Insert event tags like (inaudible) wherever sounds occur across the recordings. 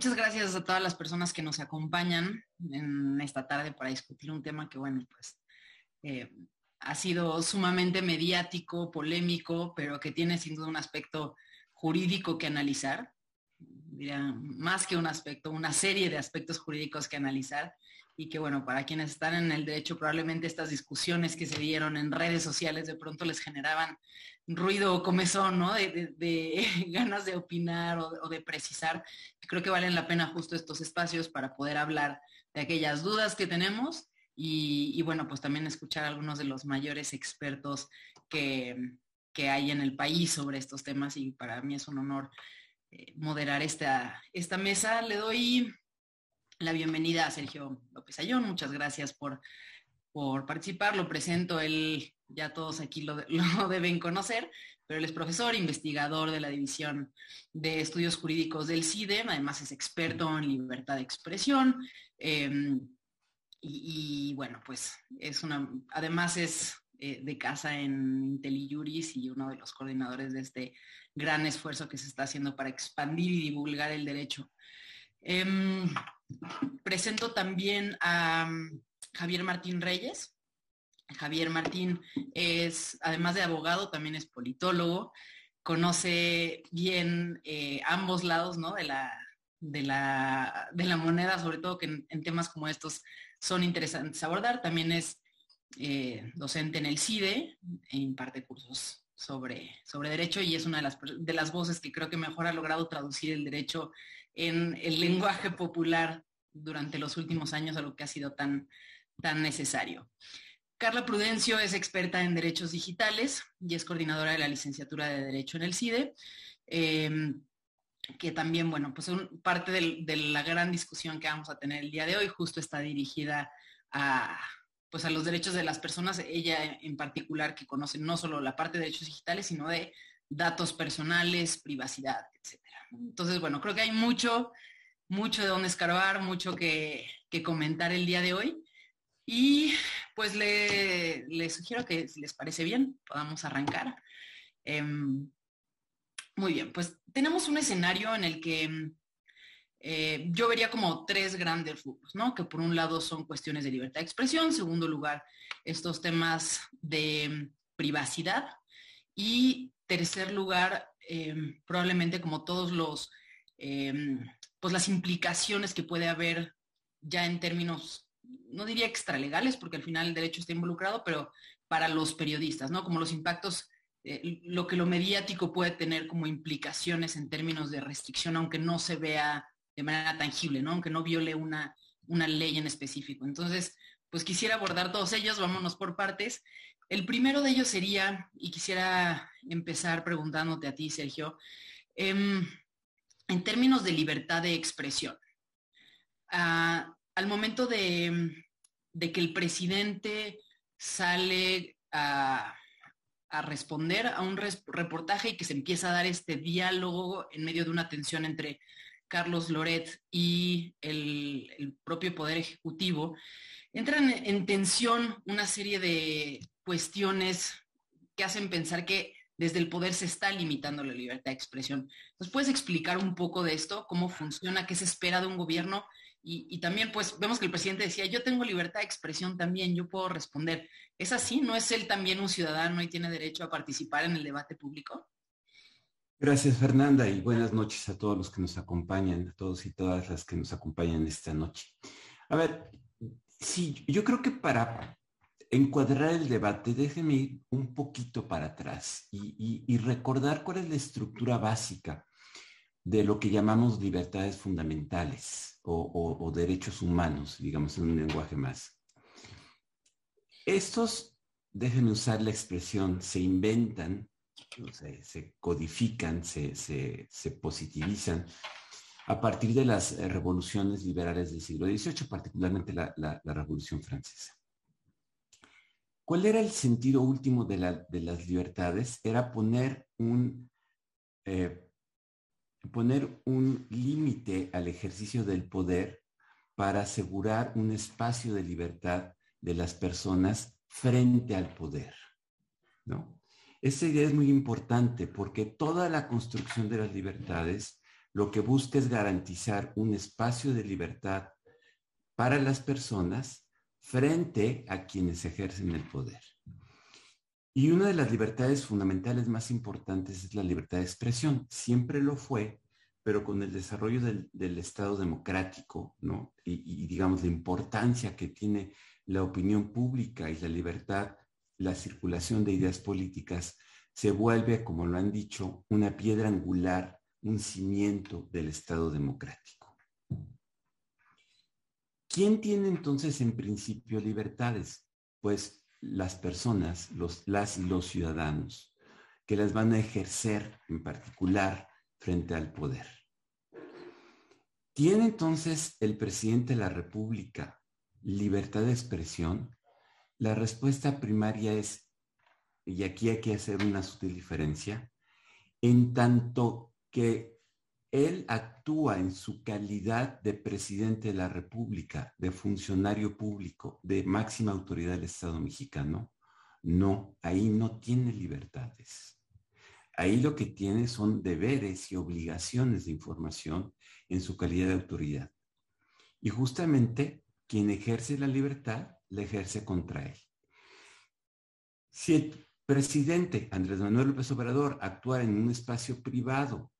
muchas gracias a todas las personas que nos acompañan en esta tarde para discutir un tema que, bueno, pues eh, ha sido sumamente mediático, polémico, pero que tiene sin duda un aspecto jurídico que analizar, diría, más que un aspecto, una serie de aspectos jurídicos que analizar y que bueno, para quienes están en el derecho, probablemente estas discusiones que se dieron en redes sociales de pronto les generaban ruido o comezón, ¿no? De, (laughs) ganas de opinar o, de precisar. Creo que valen la pena justo estos espacios para poder hablar de aquellas dudas que tenemos y, bueno, pues también escuchar a algunos de los mayores expertos que, hay en el país sobre estos temas y para mí es un honor eh, moderar esta, esta mesa. Le doy la bienvenida a Sergio López Ayón. Muchas gracias por, por participar. Lo presento, él ya todos aquí (laughs) lo, deben conocer, pero él es profesor, investigador de la División de Estudios Jurídicos del CIDE, además es experto en libertad de expresión. Em, y, bueno, pues es una, además es eh, de casa en IntelliJuris y uno de los coordinadores de este gran esfuerzo que se está haciendo para expandir y divulgar el derecho. Em, presento también a um, Javier Martín Reyes. Javier Martín es, además de abogado, también es politólogo, conoce bien eh, ambos lados ¿no? de, la, de, la, de, la, moneda, sobre todo que en, temas como estos son interesantes abordar. También es eh, docente en el CIDE e imparte cursos sobre, sobre derecho y es una de las, de las voces que creo que mejor ha logrado traducir el derecho en el lenguaje popular durante los últimos años, algo que ha sido tan, tan necesario. Carla Prudencio es experta en derechos digitales y es coordinadora de la licenciatura de Derecho en el CIDE, em, que también, bueno, pues parte de la gran discusión que vamos a tener el día de hoy justo está dirigida a, pues a los derechos de las personas, ella en particular que conoce no solo la parte de derechos digitales, sino de datos personales, privacidad, etc. Entonces, bueno, creo que hay mucho, mucho de dónde escarbar, mucho que, comentar el día de hoy. Y pues le, sugiero que si les parece bien, podamos arrancar. Em, muy bien, pues tenemos un escenario en el que eh, yo vería como tres grandes rubros, ¿no? Que por un lado son cuestiones de libertad de expresión, en segundo lugar, estos temas de privacidad y tercer lugar, em, probablemente como todos los, em, pues las implicaciones que puede haber ya en términos, no diría extralegales, porque al final el derecho está involucrado, pero para los periodistas, ¿no? Como los impactos, eh, lo que lo mediático puede tener como implicaciones en términos de restricción, aunque no se vea de manera tangible, ¿no? Aunque no viole una, una ley en específico. Entonces, pues quisiera abordar todos ellos, vámonos por partes. El primero de ellos sería, y quisiera empezar preguntándote a ti, Sergio, em, en términos de libertad de expresión, ah, al momento de, que el presidente sale a, responder a un reportaje y que se empieza a dar este diálogo en medio de una tensión entre Carlos Loret y el, propio Poder Ejecutivo, entran en tensión una serie de cuestiones que hacen pensar que desde el poder se está limitando la libertad de expresión. ¿Nos puedes explicar un poco de esto? ¿Cómo funciona? ¿Qué se espera de un gobierno? Y, también, pues, vemos que el presidente decía, yo tengo libertad de expresión también, yo puedo responder. ¿Es así? ¿No es él también un ciudadano y tiene derecho a participar en el debate público? Gracias, Fernanda, y buenas noches a todos los que nos acompañan, a todos y todas las que nos acompañan esta noche. A ver, sí, yo creo que para encuadrar el debate, déjeme ir un poquito para atrás y, recordar cuál es la estructura básica de lo que llamamos libertades fundamentales o, derechos humanos, digamos en un lenguaje más. Estos, déjenme usar la expresión, se inventan, se, codifican, se, positivizan a partir de las revoluciones liberales del siglo XVIII, particularmente la Revolución Francesa. ¿Cuál era el sentido último de, las libertades? Era poner un, eh, poner un límite al ejercicio del poder para asegurar un espacio de libertad de las personas frente al poder. ¿no? Esa idea es muy importante porque toda la construcción de las libertades lo que busca es garantizar un espacio de libertad para las personas frente a quienes ejercen el poder. Y una de las libertades fundamentales más importantes es la libertad de expresión. Siempre lo fue, pero con el desarrollo del, Estado democrático, ¿no? Y, y, digamos la importancia que tiene la opinión pública y la libertad, la circulación de ideas políticas, se vuelve, como lo han dicho, una piedra angular, un cimiento del Estado democrático. ¿Quién tiene entonces en principio libertades? Pues las personas, los, las los ciudadanos, que las van a ejercer en particular frente al poder. ¿Tiene entonces el presidente de la República libertad de expresión? La respuesta primaria es, y aquí hay que hacer una sutil diferencia, en tanto que él actúa en su calidad de presidente de la República, de funcionario público, de máxima autoridad del Estado mexicano. No, ahí no tiene libertades. Ahí lo que tiene son deberes y obligaciones de información en su calidad de autoridad. Y justamente quien ejerce la libertad la ejerce contra él. Si el presidente Andrés Manuel López Obrador actuara en un espacio privado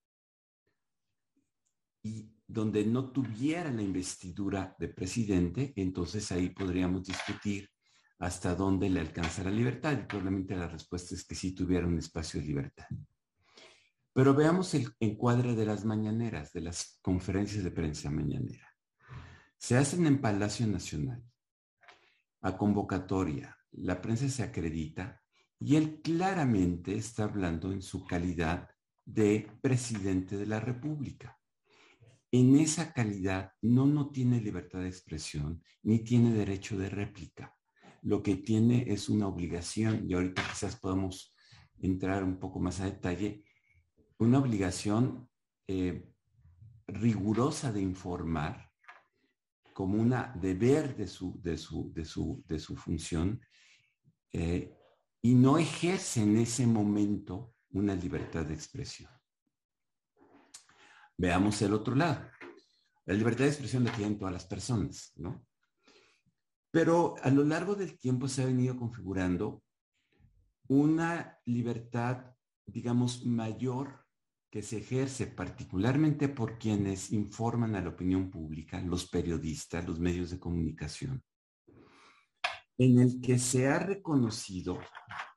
y donde no tuviera la investidura de presidente, entonces ahí podríamos discutir hasta dónde le alcanza la libertad y probablemente la respuesta es que sí tuviera un espacio de libertad. Pero veamos el encuadre de las mañaneras, de las conferencias de prensa mañanera. Se hacen en Palacio Nacional, a convocatoria, la prensa se acredita y él claramente está hablando en su calidad de presidente de la República en esa calidad no, no tiene libertad de expresión ni tiene derecho de réplica. Lo que tiene es una obligación, y ahorita quizás podamos entrar un poco más a detalle, una obligación eh, rigurosa de informar como una deber de su, de su, de su, de su función eh, y no ejerce en ese momento una libertad de expresión. Veamos el otro lado. La libertad de expresión la tienen todas las personas, ¿no? Pero a lo largo del tiempo se ha venido configurando una libertad, digamos, mayor que se ejerce particularmente por quienes informan a la opinión pública, los periodistas, los medios de comunicación, en el que se ha reconocido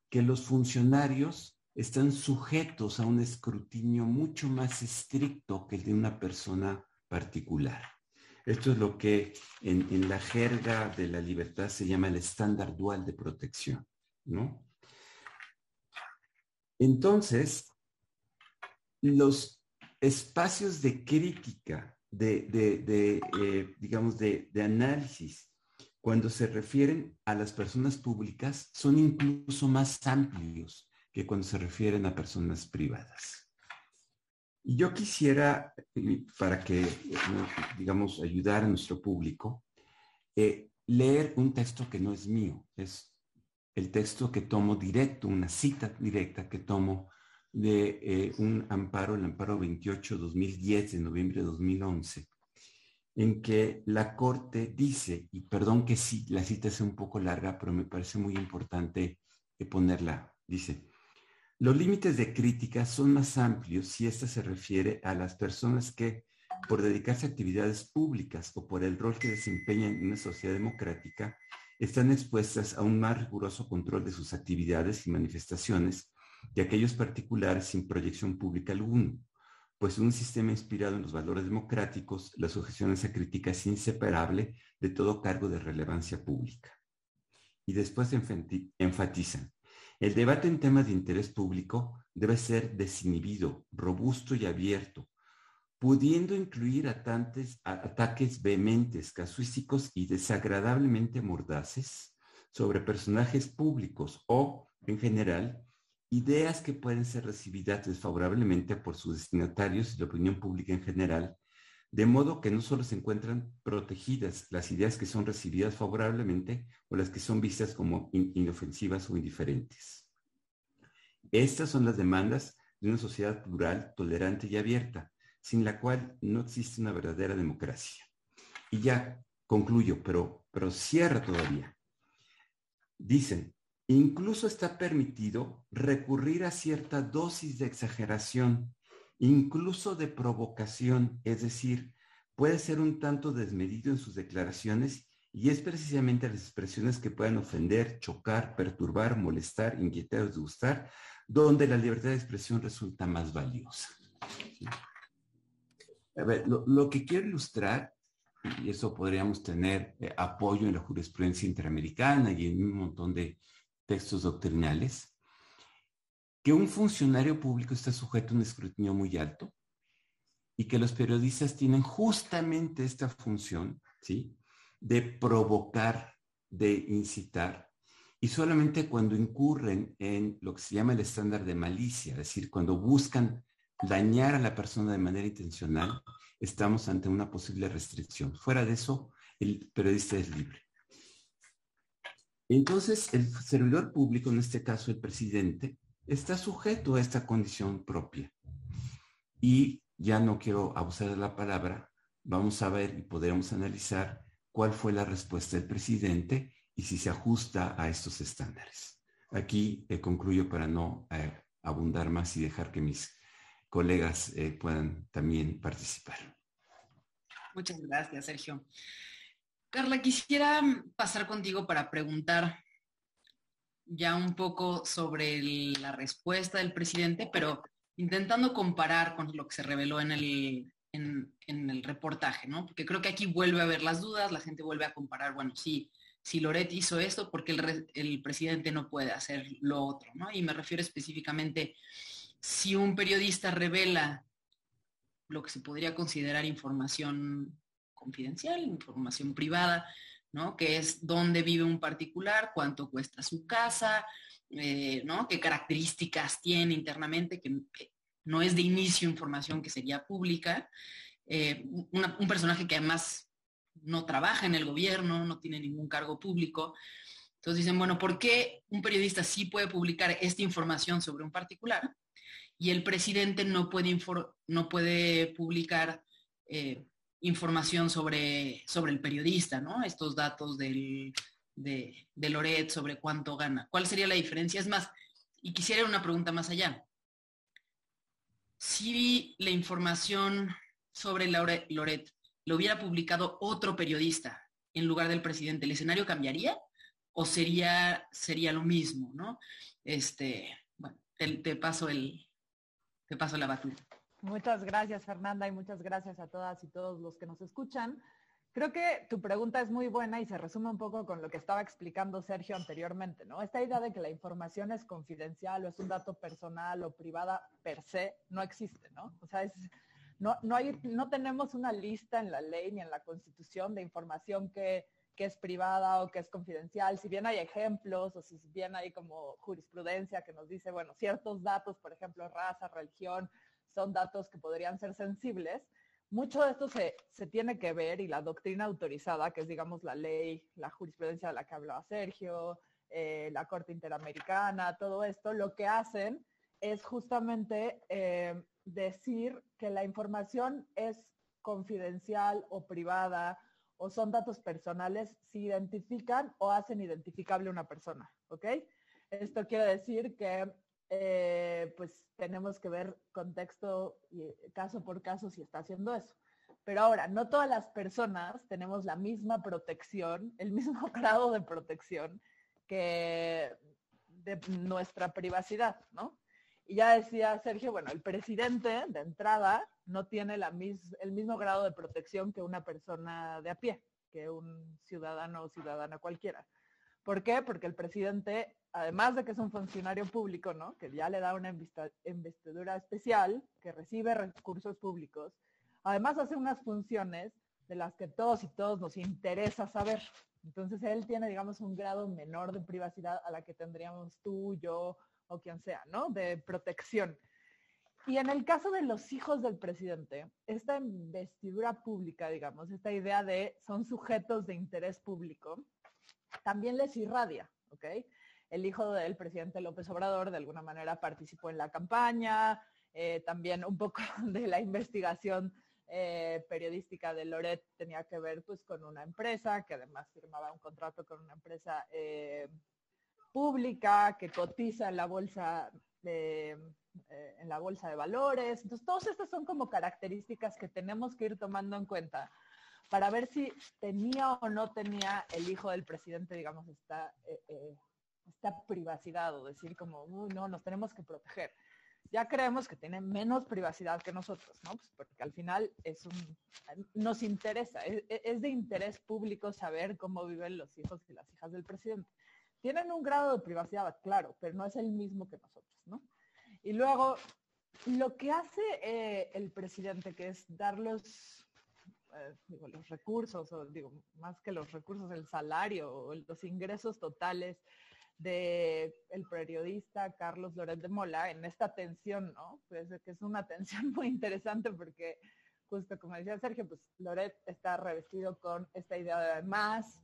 que los funcionarios están sujetos a un escrutinio mucho más estricto que el de una persona particular. Esto es lo que en, la jerga de la libertad se llama el estándar dual de protección, ¿no? Entonces, los espacios de crítica, de, eh, digamos, de análisis, cuando se refieren a las personas públicas, son incluso más amplios que cuando se refieren a personas privadas. Y yo quisiera, para que, digamos, ayudar a nuestro público, eh, leer un texto que no es mío, es el texto que tomo directo, una cita directa que tomo de eh, un amparo, el amparo 28-2010 de noviembre de 2011, en que la Corte dice, y perdón que sí, la cita es un poco larga, pero me parece muy importante ponerla, dice, los límites de crítica son más amplios si ésta se refiere a las personas que, por dedicarse a actividades públicas o por el rol que desempeñan en una sociedad democrática, están expuestas a un más riguroso control de sus actividades y manifestaciones de aquellos particulares sin proyección pública alguna, pues un sistema inspirado en los valores democráticos, la sujeción a esa crítica es inseparable de todo cargo de relevancia pública. Y después enfatizan, el debate en temas de interés público debe ser desinhibido, robusto y abierto, pudiendo incluir ataques vehementes, casuísticos y desagradablemente mordaces sobre personajes públicos o, en general, ideas que pueden ser recibidas desfavorablemente por sus destinatarios y la opinión pública en general, de modo que no solo se encuentran protegidas las ideas que son recibidas favorablemente o las que son vistas como inofensivas o indiferentes. Estas son las demandas de una sociedad plural, tolerante y abierta, sin la cual no existe una verdadera democracia. Y ya concluyo, pero, pero cierra todavía. Dicen, incluso está permitido recurrir a cierta dosis de exageración, incluso de provocación, es decir, puede ser un tanto desmedido en sus declaraciones y es precisamente las expresiones que puedan ofender, chocar, perturbar, molestar, inquietar o disgustar, donde la libertad de expresión resulta más valiosa. A ver, lo, que quiero ilustrar, y eso podríamos tener eh, apoyo en la jurisprudencia interamericana y en un montón de textos doctrinales, que un funcionario público está sujeto a un escrutinio muy alto y que los periodistas tienen justamente esta función, ¿sí? de provocar, de incitar, y solamente cuando incurren en lo que se llama el estándar de malicia, es decir, cuando buscan dañar a la persona de manera intencional, estamos ante una posible restricción. Fuera de eso, el periodista es libre. Entonces, el servidor público, en este caso el presidente, está sujeto a esta condición propia. Y ya no quiero abusar de la palabra, vamos a ver y podremos analizar cuál fue la respuesta del presidente y si se ajusta a estos estándares. Aquí eh, concluyo para no eh, abundar más y dejar que mis colegas eh, puedan también participar. Muchas gracias, Sergio. Carla, quisiera pasar contigo para preguntar ya un poco sobre la respuesta del presidente, pero intentando comparar con lo que se reveló en el, reportaje, ¿no? Porque creo que aquí vuelve a haber las dudas, la gente vuelve a comparar, bueno, sí, si Loret hizo esto, porque el, el presidente no puede hacer lo otro, ¿no? Y me refiero específicamente, si un periodista revela lo que se podría considerar información confidencial, información privada, ¿no? Que es dónde vive un particular, cuánto cuesta su casa, eh, ¿no? Qué características tiene internamente, que, no es de inicio información que sería pública. Eh, un personaje que además no trabaja en el gobierno, no tiene ningún cargo público. Entonces dicen, bueno, ¿por qué un periodista sí puede publicar esta información sobre un particular y el presidente no puede, no puede publicar eh, información sobre, sobre el periodista, ¿no? Estos datos del, de, de Loret sobre cuánto gana. ¿Cuál sería la diferencia? Es más, y quisiera una pregunta más allá si la información sobre Loret lo hubiera publicado otro periodista en lugar del presidente, ¿el escenario cambiaría? ¿O sería, sería lo mismo, no? Este, bueno, te, paso el, te paso la batuta. Muchas gracias, Fernanda, y muchas gracias a todas y todos los que nos escuchan. Creo que tu pregunta es muy buena y se resume un poco con lo que estaba explicando Sergio anteriormente, ¿no? Esta idea de que la información es confidencial o es un dato personal o privada per se no existe, ¿no? O sea, no, no, tenemos una lista en la ley ni en la constitución de información que, que es privada o que es confidencial. Si bien hay ejemplos o si bien hay como jurisprudencia que nos dice, bueno, ciertos datos, por ejemplo, raza, religión, son datos que podrían ser sensibles, mucho de esto se, tiene que ver y la doctrina autorizada, que es digamos la ley, la jurisprudencia de la que hablaba Sergio, eh, la Corte Interamericana, todo esto, lo que hacen es justamente eh, decir que la información es confidencial o privada o son datos personales si identifican o hacen identificable una persona, ¿ok? Esto quiere decir que eh, pues tenemos que ver contexto y caso por caso si está haciendo eso. Pero ahora, no todas las personas tenemos la misma protección, el mismo (laughs) grado de protección que de nuestra privacidad, ¿no? Y ya decía Sergio, bueno, el presidente de entrada no tiene la el mismo grado de protección que una persona de a pie, que un ciudadano o ciudadana cualquiera. ¿Por qué? Porque el presidente, además de que es un funcionario público, ¿no? Que ya le da una investidura especial, que recibe recursos públicos, además hace unas funciones de las que todos y todos nos interesa saber. Entonces él tiene, digamos, un grado menor de privacidad a la que tendríamos tú, yo o quien sea, ¿no? De protección. Y en el caso de los hijos del presidente, esta investidura pública, digamos, esta idea de son sujetos de interés público, también les irradia, ¿ok? El hijo del presidente López Obrador de alguna manera participó en la campaña, Eh, también un poco (laughs) de la investigación eh, periodística de Loret tenía que ver pues con una empresa que además firmaba un contrato con una empresa eh, pública que cotiza en la bolsa de, en la bolsa de valores. Entonces, todas estas son como características que tenemos que ir tomando en cuenta para ver si tenía o no tenía el hijo del presidente, digamos, esta, esta privacidad o decir como, no, nos tenemos que proteger ya creemos que tiene menos privacidad que nosotros, ¿no? Pues porque al final es un, nos interesa, es, es, de interés público saber cómo viven los hijos y las hijas del presidente. Tienen un grado de privacidad, claro, pero no es el mismo que nosotros, ¿no? Y luego, lo que hace eh, el presidente, que es dar los, eh, digo, los recursos, o digo, más que los recursos, el salario o los ingresos totales de el periodista Carlos Loret de Mola en esta tensión, ¿no? Pues que es una (laughs) tensión muy interesante porque justo como decía Sergio, pues Loret está revestido con esta idea de más,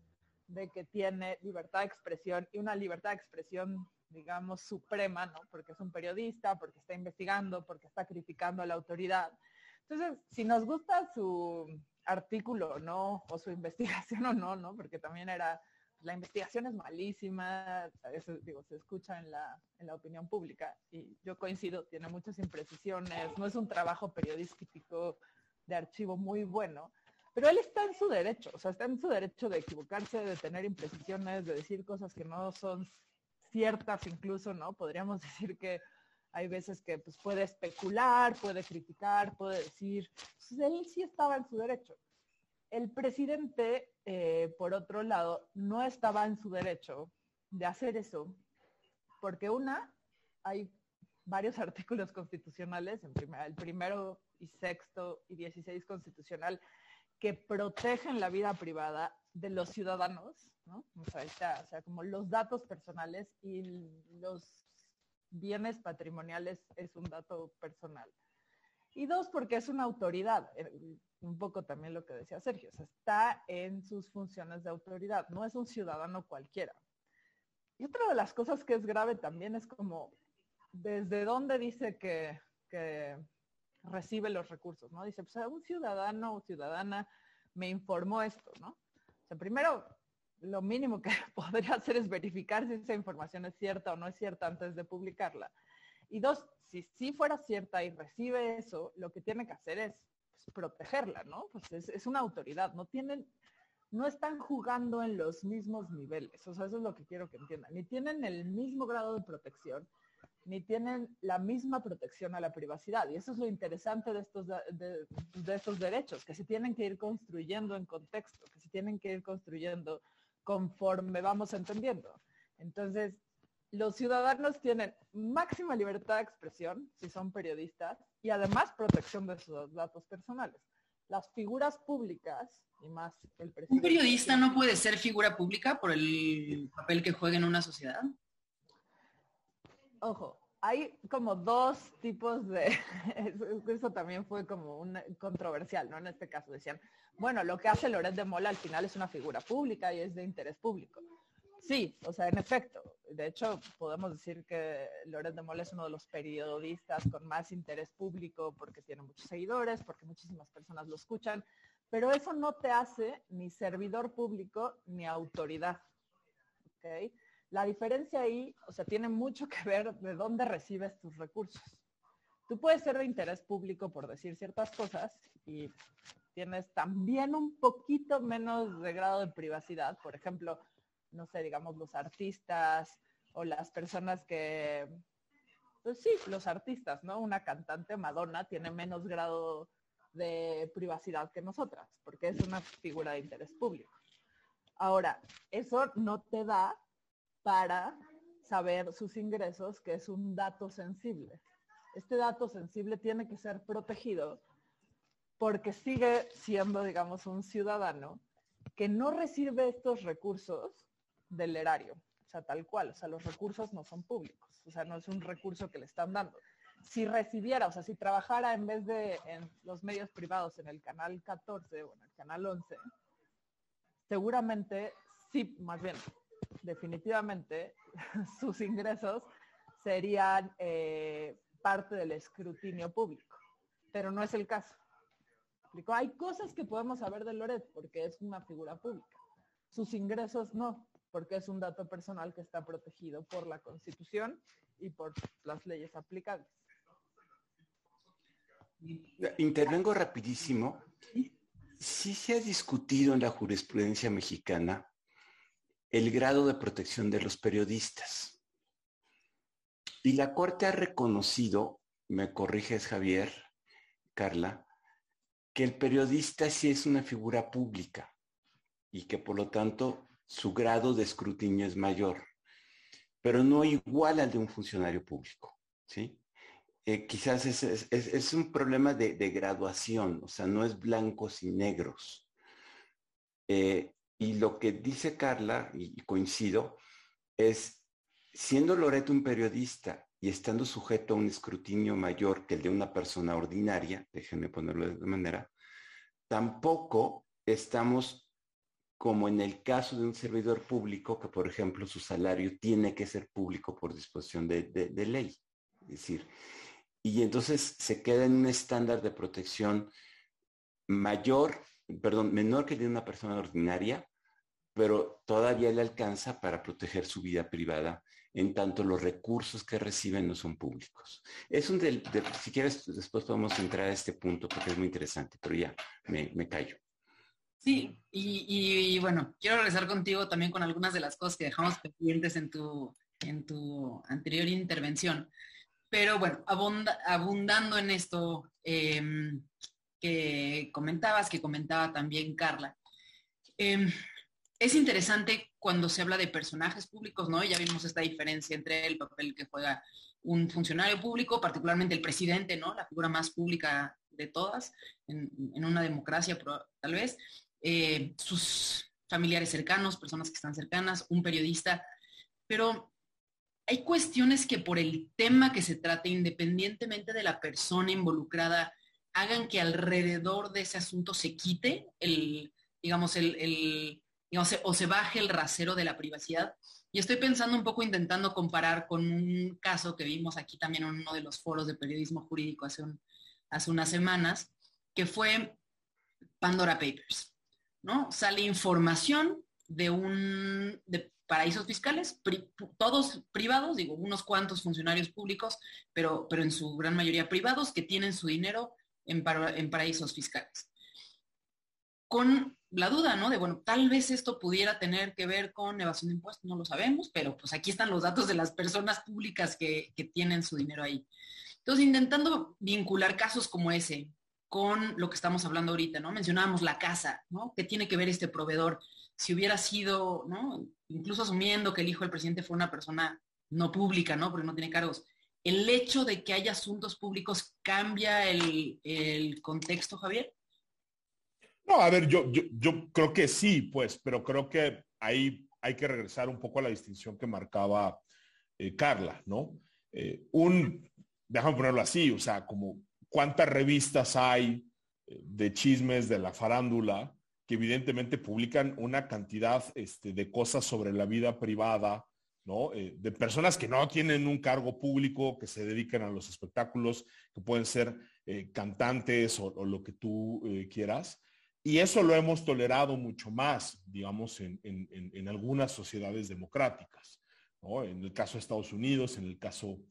de que tiene libertad de expresión y una libertad de expresión, digamos, suprema, ¿no? Porque es un periodista, porque está investigando, porque está criticando a la autoridad. Entonces, si nos gusta su artículo, ¿no? O su (laughs) investigación o no, ¿no? Porque también era la investigación es malísima, eso digo, se escucha en la, en la opinión pública y yo coincido, tiene muchas imprecisiones, no es un trabajo periodístico de archivo muy bueno, pero él está en su derecho, o sea, está en su derecho de equivocarse, de tener imprecisiones, de decir cosas que no son ciertas incluso, ¿no? Podríamos (laughs) decir que hay veces que pues, puede especular, puede criticar, puede decir, pues, él sí estaba en su derecho el presidente, eh, por otro lado, no estaba en su derecho de hacer eso, porque una, hay varios (laughs) artículos constitucionales, el primero y sexto y dieciséis constitucional, que protegen la vida privada de los ciudadanos, ¿no? O sea, o sea, como los datos personales y los bienes patrimoniales es un dato personal. Y dos, porque es una autoridad un poco también lo que decía Sergio, está en sus funciones de autoridad, no es un ciudadano cualquiera. Y otra de las cosas que es grave también es como, ¿desde dónde dice que, recibe los recursos? ¿no? Dice, pues un ciudadano o ciudadana me informó esto, ¿no? O sea, primero, lo mínimo que (laughs) podría hacer es verificar si esa información es cierta o no es cierta antes de publicarla. Y dos, si sí fuera cierta y recibe eso, lo que tiene que hacer es protegerla, ¿no? Pues es, una autoridad, no tienen, no están jugando en los mismos niveles, o sea, eso es lo que quiero que entiendan, ni tienen el mismo grado de protección, ni tienen la misma protección a la privacidad. Y eso es lo interesante de estos, de estos derechos, que se tienen que ir construyendo en contexto, que se tienen que ir construyendo conforme vamos entendiendo. Entonces, los ciudadanos tienen máxima libertad de expresión si son periodistas y además protección de sus datos personales. Las figuras públicas y más el presidente. ¿Un periodista no puede ser figura pública por el papel que juega en una sociedad? Ojo, hay como dos tipos de, (laughs) eso también fue como un controversial, ¿no? En este caso decían, bueno, lo que hace Loret de Mola al final es una figura pública y es de interés público. Sí, o sea, en efecto. De hecho, podemos decir que Loret de Mola es uno de los periodistas con más interés público porque tiene muchos seguidores, porque muchísimas personas lo escuchan, pero eso no te hace ni servidor público ni autoridad. ¿okay? La diferencia ahí, o sea, tiene mucho que ver de dónde recibes tus recursos. Tú puedes ser de interés público por decir ciertas cosas y tienes también un poquito menos de grado de privacidad. Por ejemplo, no sé, digamos, los artistas o las personas que, pues sí, los artistas, ¿no? Una cantante Madonna tiene menos grado de privacidad que nosotras, porque es una figura de interés público. Ahora, eso no te da para saber sus ingresos, que es un dato sensible. Este dato sensible tiene que ser protegido porque sigue siendo, digamos, un ciudadano que no recibe estos recursos del erario, o sea, tal cual, o sea, los recursos no son públicos, o sea, no es un recurso que le están dando. Si recibiera, o sea, si trabajara en vez de en los medios privados en el canal 14 o en el canal 11, seguramente sí, más bien, definitivamente (laughs) sus ingresos serían eh, parte del escrutinio público, pero no es el caso. Hay cosas que podemos saber de Loret porque es una figura pública. Sus ingresos no, porque es un dato personal que está protegido por la Constitución y por las leyes aplicables. Intervengo rapidísimo. Sí se ha discutido en la jurisprudencia mexicana el grado de protección de los periodistas. Y la Corte ha reconocido, me corriges Javier, Carla, que el periodista sí es una figura pública y que por lo tanto su grado de escrutinio es mayor, pero no igual al de un funcionario público, ¿sí? Eh, quizás es, un problema de, graduación, o sea, no es blancos y negros. Eh, y lo que dice Carla, y, coincido, es, siendo Loreto un periodista y estando sujeto a un escrutinio mayor que el de una persona ordinaria, déjenme ponerlo de manera, tampoco estamos como en el caso de un servidor público, que por ejemplo su salario tiene que ser público por disposición de, ley. Es decir, y entonces se queda en un estándar de protección mayor, perdón, menor que de una persona ordinaria, pero todavía le alcanza para proteger su vida privada en tanto los recursos que reciben no son públicos. Es un del, si quieres, después podemos entrar a este punto porque es muy interesante, pero ya me callo. Sí, y, y, bueno, quiero regresar contigo también con algunas de las cosas que dejamos pendientes en tu, en tu anterior intervención. Pero bueno, abundando en esto em, que comentabas, que comentaba también Carla, em, es interesante cuando se habla de personajes públicos, ¿no? Ya vimos esta diferencia entre el papel que juega un funcionario público, particularmente el presidente, ¿no? La figura más pública de todas en, una democracia, tal vez. Eh, sus familiares cercanos, personas que están cercanas, un periodista. Pero hay cuestiones que por el tema que se trate, independientemente de la persona involucrada, hagan que alrededor de ese asunto se quite el, digamos, el, o se baje el rasero de la privacidad. Y estoy pensando un poco intentando comparar con un caso que vimos aquí también en uno de los foros de periodismo jurídico hace unas semanas, que fue Pandora Papers. Sale información de un, paraísos fiscales, todos privados, digo, unos cuantos funcionarios públicos, pero, pero en su gran mayoría privados que tienen su dinero en, en paraísos fiscales. Con la duda, ¿no? De, bueno, tal vez esto pudiera tener que ver con evasión de impuestos, no lo sabemos, pero pues aquí están los datos de las personas públicas que, que tienen su dinero ahí. Entonces, intentando vincular casos como ese con lo que estamos hablando ahorita, ¿no? Mencionábamos la casa, ¿no? ¿Qué tiene que ver este proveedor? Si hubiera sido, ¿no? Incluso asumiendo que el hijo del presidente fue una persona no pública, ¿no? Porque no tiene cargos. ¿El hecho de que haya asuntos públicos cambia el, el contexto, Javier? No, a ver, yo, yo, yo, creo que sí, pues, pero creo que ahí hay que regresar un poco a la distinción que marcaba eh, Carla, ¿no? Eh, un, déjame ponerlo así, o sea, como cuántas revistas hay eh, de chismes de la farándula que evidentemente publican una cantidad este, de cosas sobre la vida privada, ¿no? Eh, de personas que no tienen un cargo público, que se dedican a los espectáculos, que pueden ser eh, cantantes o, lo que tú quieras. Y eso lo hemos tolerado mucho más, digamos, en, algunas sociedades democráticas, ¿no? En el caso de Estados Unidos, en el caso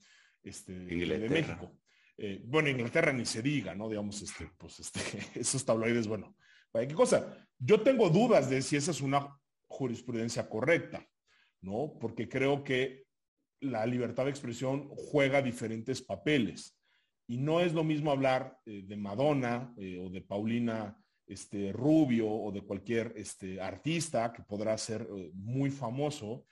este, de México. Eh, bueno, Inglaterra ni se diga, ¿no? Digamos, este, pues este, (laughs) esos tabloides, bueno, ¿qué cosa? Yo tengo dudas de si esa es una jurisprudencia correcta, ¿no? Porque creo que la libertad de expresión juega diferentes papeles. Y no es lo mismo hablar eh, de Madonna eh, o de Paulina este, Rubio o de cualquier este, artista que podrá ser muy famoso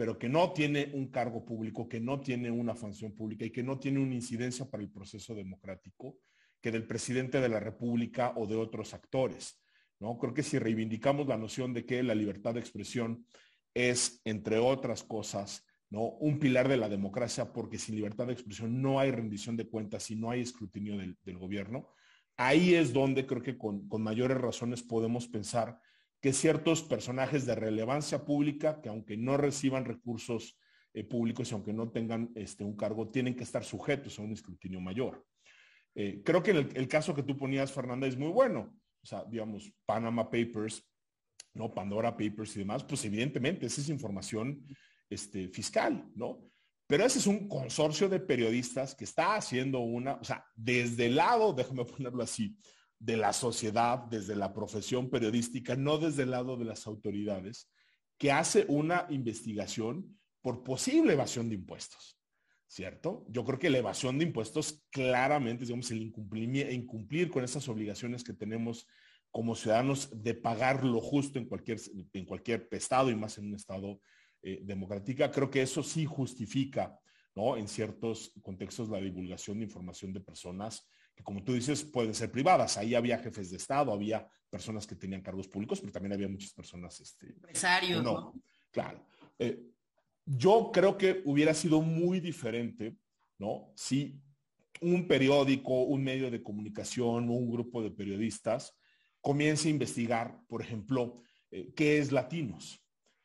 pero que no tiene un cargo público, que no tiene una función pública y que no tiene una incidencia para el proceso democrático, que del presidente de la República o de otros actores. ¿no? Creo que si reivindicamos la noción de que la libertad de expresión es, entre otras cosas, ¿no? un pilar de la democracia, porque sin libertad de expresión no hay rendición de cuentas y no hay escrutinio del, gobierno, ahí es donde creo que con, con mayores razones podemos pensar que ciertos personajes de relevancia pública, que aunque no reciban recursos eh, públicos y aunque no tengan este, un cargo, tienen que estar sujetos a un escrutinio mayor. Eh, creo que el, caso que tú ponías, Fernanda, es muy bueno. O sea, digamos, Panama Papers, ¿no? Pandora Papers y demás, pues evidentemente esa es información este, fiscal, ¿no? Pero ese es un consorcio de periodistas que está haciendo una, o sea, desde el lado, déjame ponerlo así, de la sociedad, desde la profesión periodística, no desde el lado de las autoridades, que hace una investigación por posible evasión de impuestos, ¿cierto? Yo creo que la evasión de impuestos claramente, digamos, el incumplir, incumplir con esas obligaciones que tenemos como ciudadanos de pagar lo justo en cualquier, en cualquier estado y más en un estado eh, democrática, creo que eso sí justifica, ¿no? En ciertos contextos la divulgación de información de personas que, como tú dices, pueden ser privadas. Ahí había jefes de Estado, había personas que tenían cargos públicos, pero también había muchas personas... Este, Empresarios, ¿no? Claro. Eh, yo creo que hubiera sido muy diferente, ¿no? Si un periódico, un medio de comunicación o un grupo de periodistas comience a investigar, por ejemplo, eh, qué es Latinos,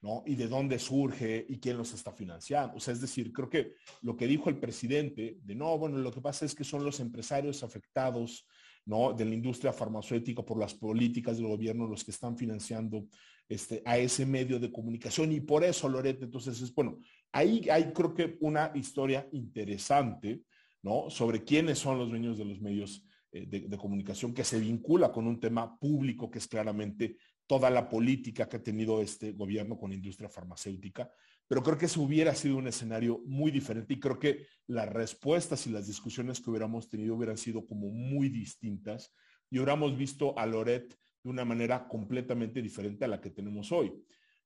¿no? Y de dónde surge y quién los está financiando. O sea, es decir, creo que lo que dijo el presidente de no, bueno, lo que pasa es que son los empresarios afectados, ¿no? De la industria farmacéutica por las políticas del gobierno los que están financiando este, a ese medio de comunicación y por eso Lorete, entonces es bueno, ahí hay creo que una historia interesante, ¿no? Sobre quiénes son los dueños de los medios eh, de, comunicación que se vincula con un tema público que es claramente toda la política que ha tenido este gobierno con la industria farmacéutica, pero creo que ese hubiera sido un escenario muy diferente y creo que las respuestas y las discusiones que hubiéramos tenido hubieran sido como muy distintas y hubiéramos visto a Loret de una manera completamente diferente a la que tenemos hoy.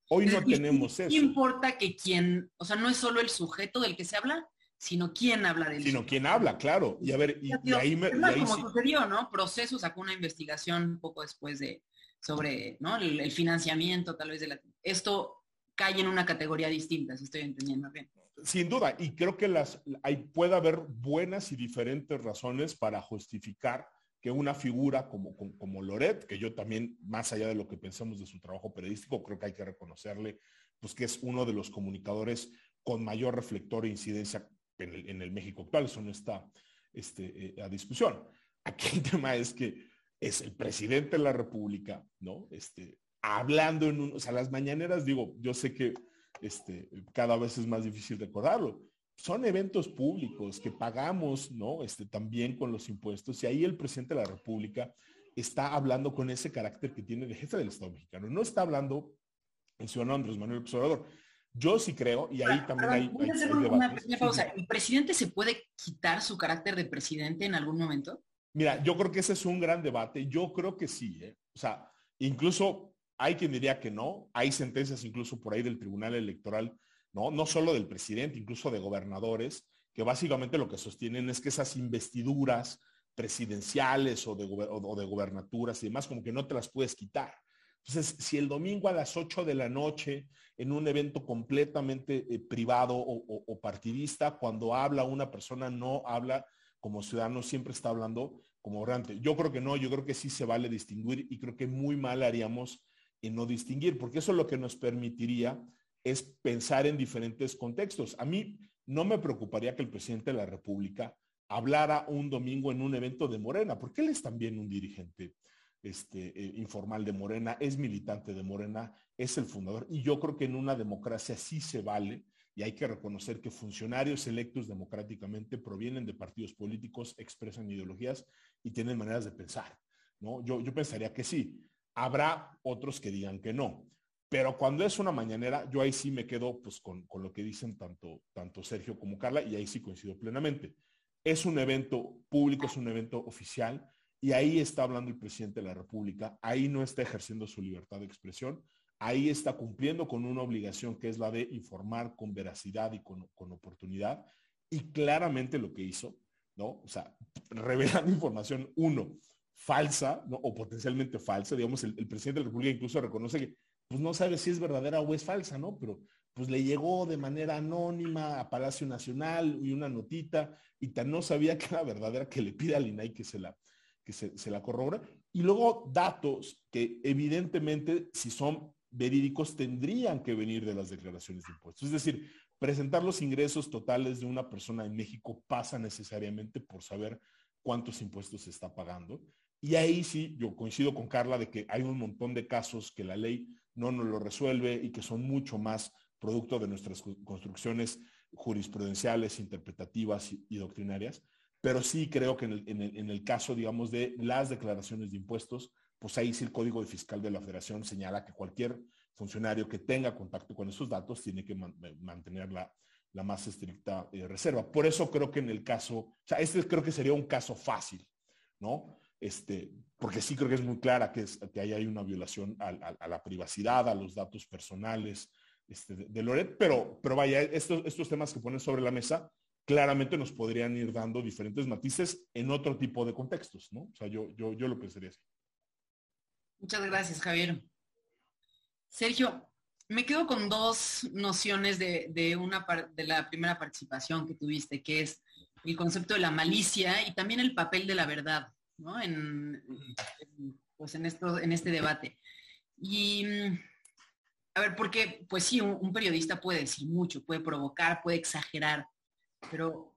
Hoy no tenemos eso. ¿Qué importa que quien, o sea, no es solo el sujeto del que se habla, sino quién habla del Sino quién habla, claro. Y a ver, y, ahí me... como sucedió, ¿no? Proceso sacó una investigación un poco después de, sobre, ¿no? El, financiamiento tal vez de la... Esto cae en una categoría distinta, si estoy entendiendo bien. Sin duda, y creo que las, hay, puede haber buenas y diferentes razones para justificar que una figura como, como, Loret, que yo también, más allá de lo que pensamos de su trabajo periodístico, creo que hay que reconocerle, pues que es uno de los comunicadores con mayor reflector e incidencia en el, México actual, eso no está este, eh, a discusión. Aquí el (laughs) tema es que es el presidente de la República, ¿no? Este, hablando en un, o sea, las mañaneras, digo, yo sé que este, cada vez es más difícil recordarlo. Son eventos públicos que pagamos, ¿no? Este, también con los impuestos. Y ahí el presidente de la República está hablando con ese carácter que tiene de jefe del Estado mexicano. No está hablando el ciudadano Andrés Manuel Obrador, yo sí creo, y ahí también hay, una pausa. ¿El presidente se puede quitar su carácter de presidente en algún momento? Mira, yo creo que ese es un gran debate. Yo creo que sí. ¿eh? O sea, incluso hay quien diría que no. Hay sentencias incluso por ahí del Tribunal Electoral, ¿no? No solo del presidente, incluso de gobernadores, que básicamente lo que sostienen es que esas investiduras presidenciales o de, gobernaturas y demás, como que no te las puedes quitar. Entonces, si el domingo a las 8 de la noche, en un evento completamente eh, privado o, partidista, cuando habla una persona, no habla como ciudadano, siempre está hablando como orante. Yo creo que no, yo creo que sí se vale distinguir y creo que muy mal haríamos en no distinguir, porque eso lo que nos permitiría es pensar en diferentes contextos. A mí no me preocuparía que el presidente de la República hablara un domingo en un evento de Morena, porque él es también un dirigente este, eh, informal de Morena, es militante de Morena, es el fundador. Y yo creo que en una democracia sí se vale y hay que reconocer que funcionarios electos democráticamente provienen de partidos políticos, expresan ideologías y tienen maneras de pensar. ¿no? Yo, yo pensaría que sí. Habrá otros que digan que no. Pero cuando es una mañanera, yo ahí sí me quedo pues, con, con lo que dicen tanto, tanto Sergio como Carla y ahí sí coincido plenamente. Es un evento público, es un evento oficial y ahí está hablando el presidente de la República, ahí no está ejerciendo su libertad de expresión, ahí está cumpliendo con una obligación que es la de informar con veracidad y con, oportunidad. Y claramente lo que hizo, ¿no? O sea, revelando información, uno, falsa, ¿no? O potencialmente falsa, digamos, el, presidente de la República incluso reconoce que pues no sabe si es verdadera o es falsa, ¿no? Pero pues le llegó de manera anónima a Palacio Nacional y una notita y tan no sabía que era verdadera que le pide al INAI que se la, que se, la corrobora. Y luego datos que evidentemente, si son verídicos, tendrían que venir de las declaraciones de impuestos. Es decir, presentar los ingresos totales de una persona en México pasa necesariamente por saber cuántos impuestos se está pagando. Y ahí sí, yo coincido con Carla de que hay un montón de casos que la ley no nos lo resuelve y que son mucho más producto de nuestras construcciones jurisprudenciales, interpretativas y, doctrinarias. Pero sí creo que en el, caso, digamos, de las declaraciones de impuestos, pues ahí sí el Código Fiscal de la Federación señala que cualquier funcionario que tenga contacto con esos datos tiene que mantener la, más estricta eh, reserva. Por eso creo que en el caso, o sea, este creo que sería un caso fácil, ¿no? Este, porque sí creo que es muy clara que, ahí hay una violación a, la privacidad, a los datos personales este, de, Loret, pero, pero vaya, estos, estos temas que ponen sobre la mesa claramente nos podrían ir dando diferentes matices en otro tipo de contextos, ¿no? O sea, yo, yo, yo lo pensaría así. Muchas gracias, Javier. Sergio, me quedo con dos nociones de, una de la primera participación que tuviste, que es el concepto de la malicia y también el papel de la verdad. ¿no? En, pues en, esto, en este debate. Y a ver, porque pues sí, un, periodista puede decir mucho, puede provocar, puede exagerar, pero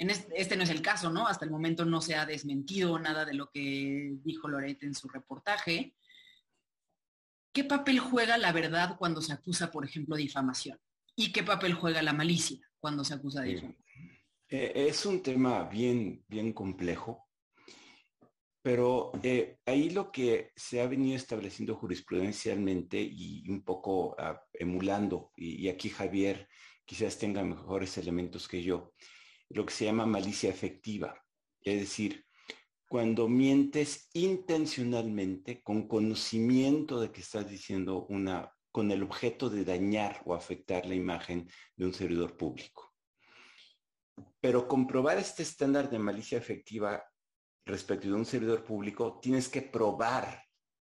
en este, no es el caso, ¿no? Hasta el momento no se ha desmentido nada de lo que dijo Loret en su reportaje. ¿Qué papel juega la verdad cuando se acusa, por ejemplo, de difamación? ¿Y qué papel juega la malicia cuando se acusa de difamación? Eh, es un tema bien, bien complejo pero eh, ahí lo que se ha venido estableciendo jurisprudencialmente y un poco ah, emulando, y, aquí Javier quizás tenga mejores elementos que yo, lo que se llama malicia efectiva. Es decir, cuando mientes intencionalmente con conocimiento de que estás diciendo una, con el objeto de dañar o afectar la imagen de un servidor público. Pero comprobar este estándar de malicia efectiva respecto de un servidor público, tienes que probar,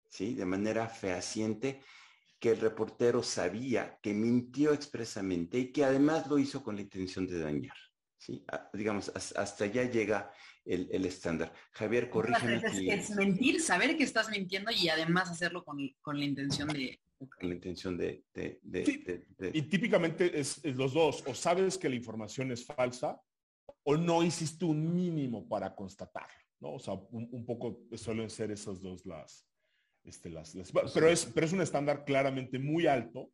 ¿sí? De manera fehaciente que el reportero sabía que mintió expresamente y que además lo hizo con la intención de dañar. ¿Sí? Ah, digamos, hasta allá llega el, estándar. Javier, corrígeme. Es, es, mentir, saber que estás mintiendo y además hacerlo con, la intención de... Con la intención de... Y típicamente es, los dos, o sabes que la información es falsa o no hiciste un mínimo para constatarlo. ¿no? O sea, un, poco suelen ser esas dos las, este, las, pero, es, pero es un estándar claramente muy alto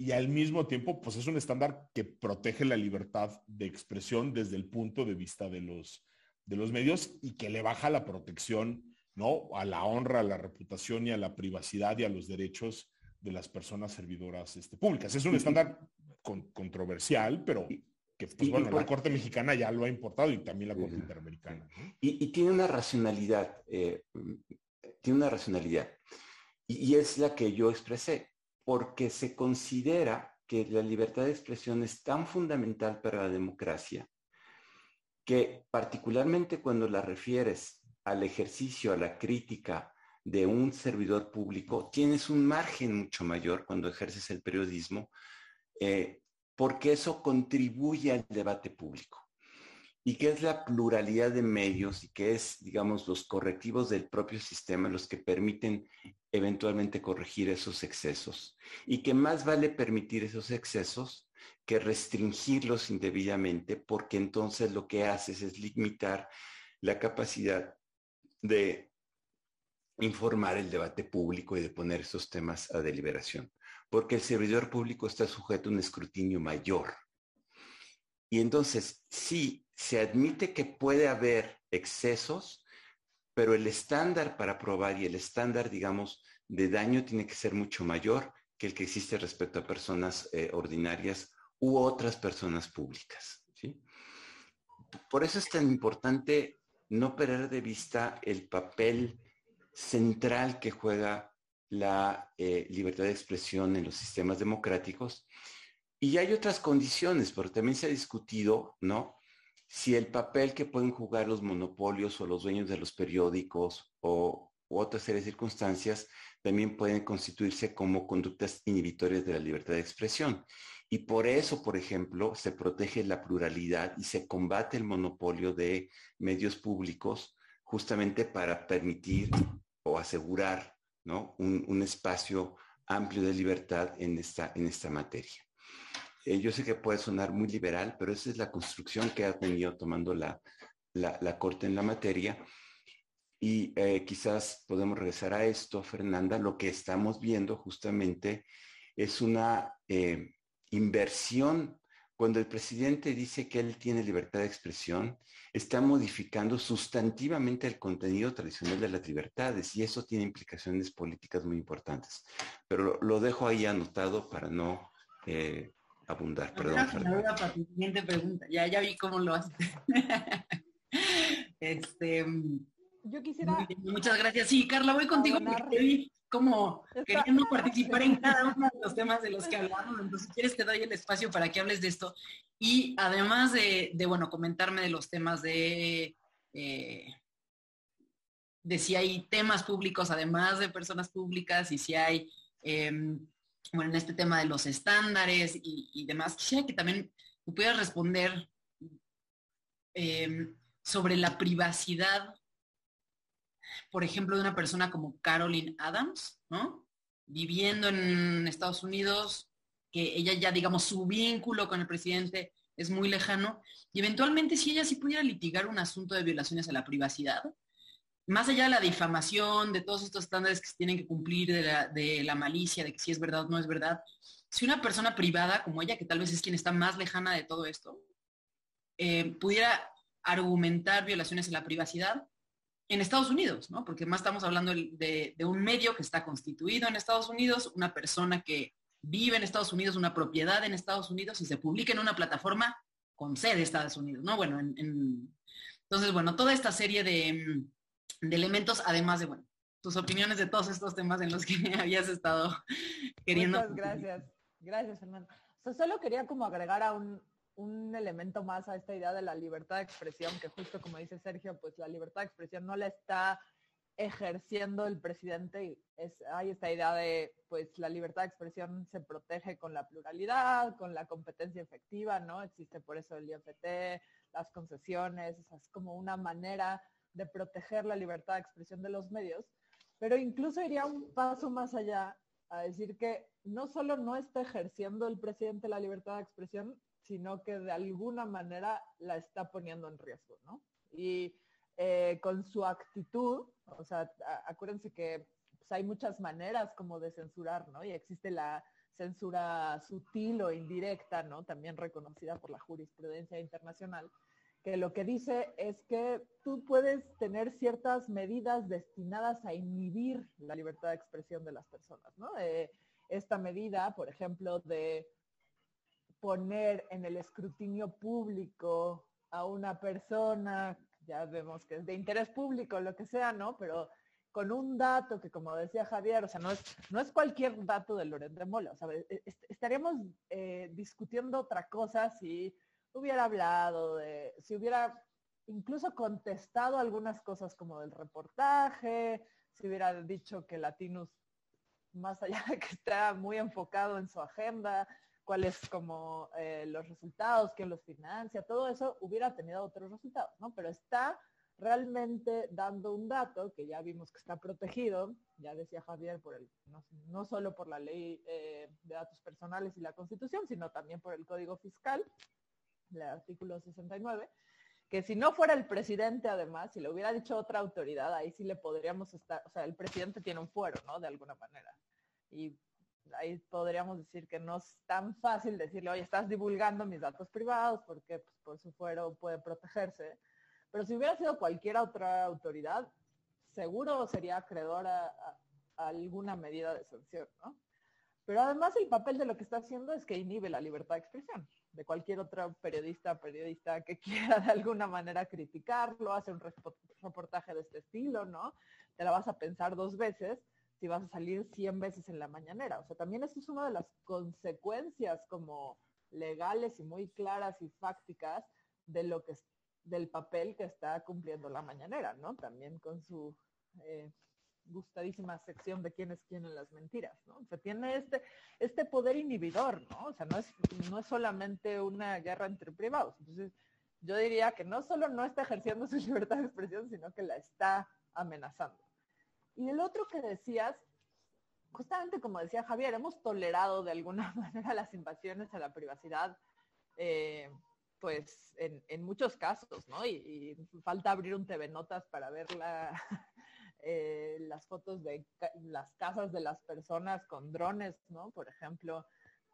y al mismo tiempo, pues es un estándar que protege la libertad de expresión desde el punto de vista de los, de los medios y que le baja la protección, ¿no? A la honra, a la reputación y a la privacidad y a los derechos de las personas servidoras este, públicas. Es un estándar controversial, pero que pues bueno, la Corte Mexicana ya lo ha importado y también la Corte Interamericana. Y, tiene una racionalidad, eh, tiene una racionalidad, y, es la que yo expresé, porque se considera que la libertad de expresión es tan fundamental para la democracia que particularmente cuando la refieres al ejercicio, a la crítica de un servidor público, tienes un margen mucho mayor cuando ejerces el periodismo eh, porque eso contribuye al debate público. Y que es la pluralidad de medios y que es, digamos, los correctivos del propio sistema los que permiten eventualmente corregir esos excesos. Y que más vale permitir esos excesos que restringirlos indebidamente, porque entonces lo que haces es limitar la capacidad de informar el debate público y de poner esos temas a deliberación porque el servidor público está sujeto a un escrutinio mayor. Y entonces, sí, se admite que puede haber excesos, pero el estándar para probar y el estándar, digamos, de daño tiene que ser mucho mayor que el que existe respecto a personas eh, ordinarias u otras personas públicas. ¿sí? Por eso es tan importante no perder de vista el papel central que juega la eh, libertad de expresión en los sistemas democráticos. Y hay otras condiciones, porque también se ha discutido, ¿no? Si el papel que pueden jugar los monopolios o los dueños de los periódicos o otras series de circunstancias también pueden constituirse como conductas inhibitorias de la libertad de expresión. Y por eso, por ejemplo, se protege la pluralidad y se combate el monopolio de medios públicos justamente para permitir o asegurar un, espacio amplio de libertad en esta, en esta materia. Eh, yo sé que puede sonar muy liberal, pero esa es la construcción que ha tenido tomando la, la, Corte en la materia. Y eh, quizás podemos regresar a esto, Fernanda. Lo que estamos viendo justamente es una eh, inversión. Cuando el presidente dice que él tiene libertad de expresión, está modificando sustantivamente el contenido tradicional de las libertades y eso tiene implicaciones políticas muy importantes. Pero lo, dejo ahí anotado para no abundar. Perdón. para tu siguiente pregunta. Ya, ya vi cómo lo haces. (laughs) este, Yo quisiera... Muchas gracias. Sí, Carla, voy contigo porque como queriendo participar en cada uno de los temas de los que hablamos. Entonces, si quieres, te doy el espacio para que hables de esto. Y además de, bueno, comentarme de los temas de, eh, de si hay temas públicos, además de personas públicas, y si hay, em, bueno, en este tema de los estándares y, demás, quisiera que también pudieras responder em, sobre la privacidad por ejemplo, de una persona como Carolyn Adams, ¿no? Viviendo en Estados Unidos, que ella ya, digamos, su vínculo con el presidente es muy lejano, y eventualmente si ella sí pudiera litigar un asunto de violaciones a la privacidad, más allá de la difamación, de todos estos estándares que se tienen que cumplir, de la, malicia, de que si es verdad o no es verdad, si una persona privada como ella, que tal vez es quien está más lejana de todo esto, eh, pudiera argumentar violaciones a la privacidad, en Estados Unidos, ¿no? Porque más estamos hablando de, un medio que está constituido en Estados Unidos, una persona que vive en Estados Unidos, una propiedad en Estados Unidos y se publica en una plataforma con sede de Estados Unidos, ¿no? Bueno, entonces, bueno, toda esta serie de, elementos, además de, bueno, tus opiniones de todos estos temas en los que (laughs) habías estado queriendo. Muchas gracias. Gracias, Fernando. solo quería como agregar a un, un elemento más a esta idea de la libertad de expresión, que justo como dice Sergio, pues la libertad de expresión no la está ejerciendo el presidente y es, hay esta idea de, pues la libertad de expresión se protege con la pluralidad, con la competencia efectiva, ¿no? Existe por eso el IFT, las concesiones, es como una manera de proteger la libertad de expresión de los medios, pero incluso iría un paso más allá a decir que no solo no está ejerciendo el presidente la libertad de expresión, sino que de alguna manera la está poniendo en riesgo, ¿no? Y eh, con su actitud, o sea, acuérdense que pues, hay muchas maneras como de censurar, ¿no? Y existe la censura sutil o indirecta, ¿no? También reconocida por la jurisprudencia internacional, que lo que dice es que tú puedes tener ciertas medidas destinadas a inhibir la libertad de expresión de las personas, ¿no? Eh, esta medida, por ejemplo, de poner en el escrutinio público a una persona, ya vemos que es de interés público, lo que sea, ¿no? Pero con un dato que, como decía Javier, o sea, no es, no es cualquier dato de Loret de Mola, o sea, estaríamos eh, discutiendo otra cosa si hubiera hablado de, si hubiera incluso contestado algunas cosas como del reportaje, si hubiera dicho que Latinus, más allá de que está muy enfocado en su agenda, cuáles como eh, los resultados, quién los financia, todo eso hubiera tenido otros resultados, ¿no? Pero está realmente dando un dato que ya vimos que está protegido, ya decía Javier, por el, no, solo por la ley eh, de datos personales y la constitución, sino también por el código fiscal, el artículo 69, que si no fuera el presidente además, si le hubiera dicho otra autoridad, ahí sí le podríamos estar, o sea, el presidente tiene un fuero, ¿no? De alguna manera. Y ahí podríamos decir que no es tan fácil decirle, oye, estás divulgando mis datos privados porque pues, por su fuero puede protegerse. Pero si hubiera sido cualquier otra autoridad, seguro sería acreedora a, alguna medida de sanción, ¿no? Pero además el papel de lo que está haciendo es que inhibe la libertad de expresión de cualquier otro periodista periodista que (laughs) quiera de alguna manera criticarlo, hace un reportaje de este estilo, ¿no? Te la vas a pensar dos veces si vas a salir 100 veces en la mañanera. O sea, también eso es una de las consecuencias como legales y muy claras y fácticas de lo que del papel que está cumpliendo la mañanera, ¿no? También con su eh, gustadísima sección de quién es quién en las mentiras, ¿no? O sea, tiene este, este poder inhibidor, ¿no? O sea, no es, no es solamente una guerra entre privados. Entonces, yo diría que no solo no está ejerciendo su (laughs) libertad de expresión, sino que la está amenazando. Y el otro que decías, justamente como decía Javier, hemos tolerado de alguna (laughs) manera las invasiones a la privacidad, eh, pues en, muchos casos, ¿no? Y, falta abrir un TV Notas para ver (laughs) eh, las fotos de las casas de las personas con drones, ¿no? Por ejemplo,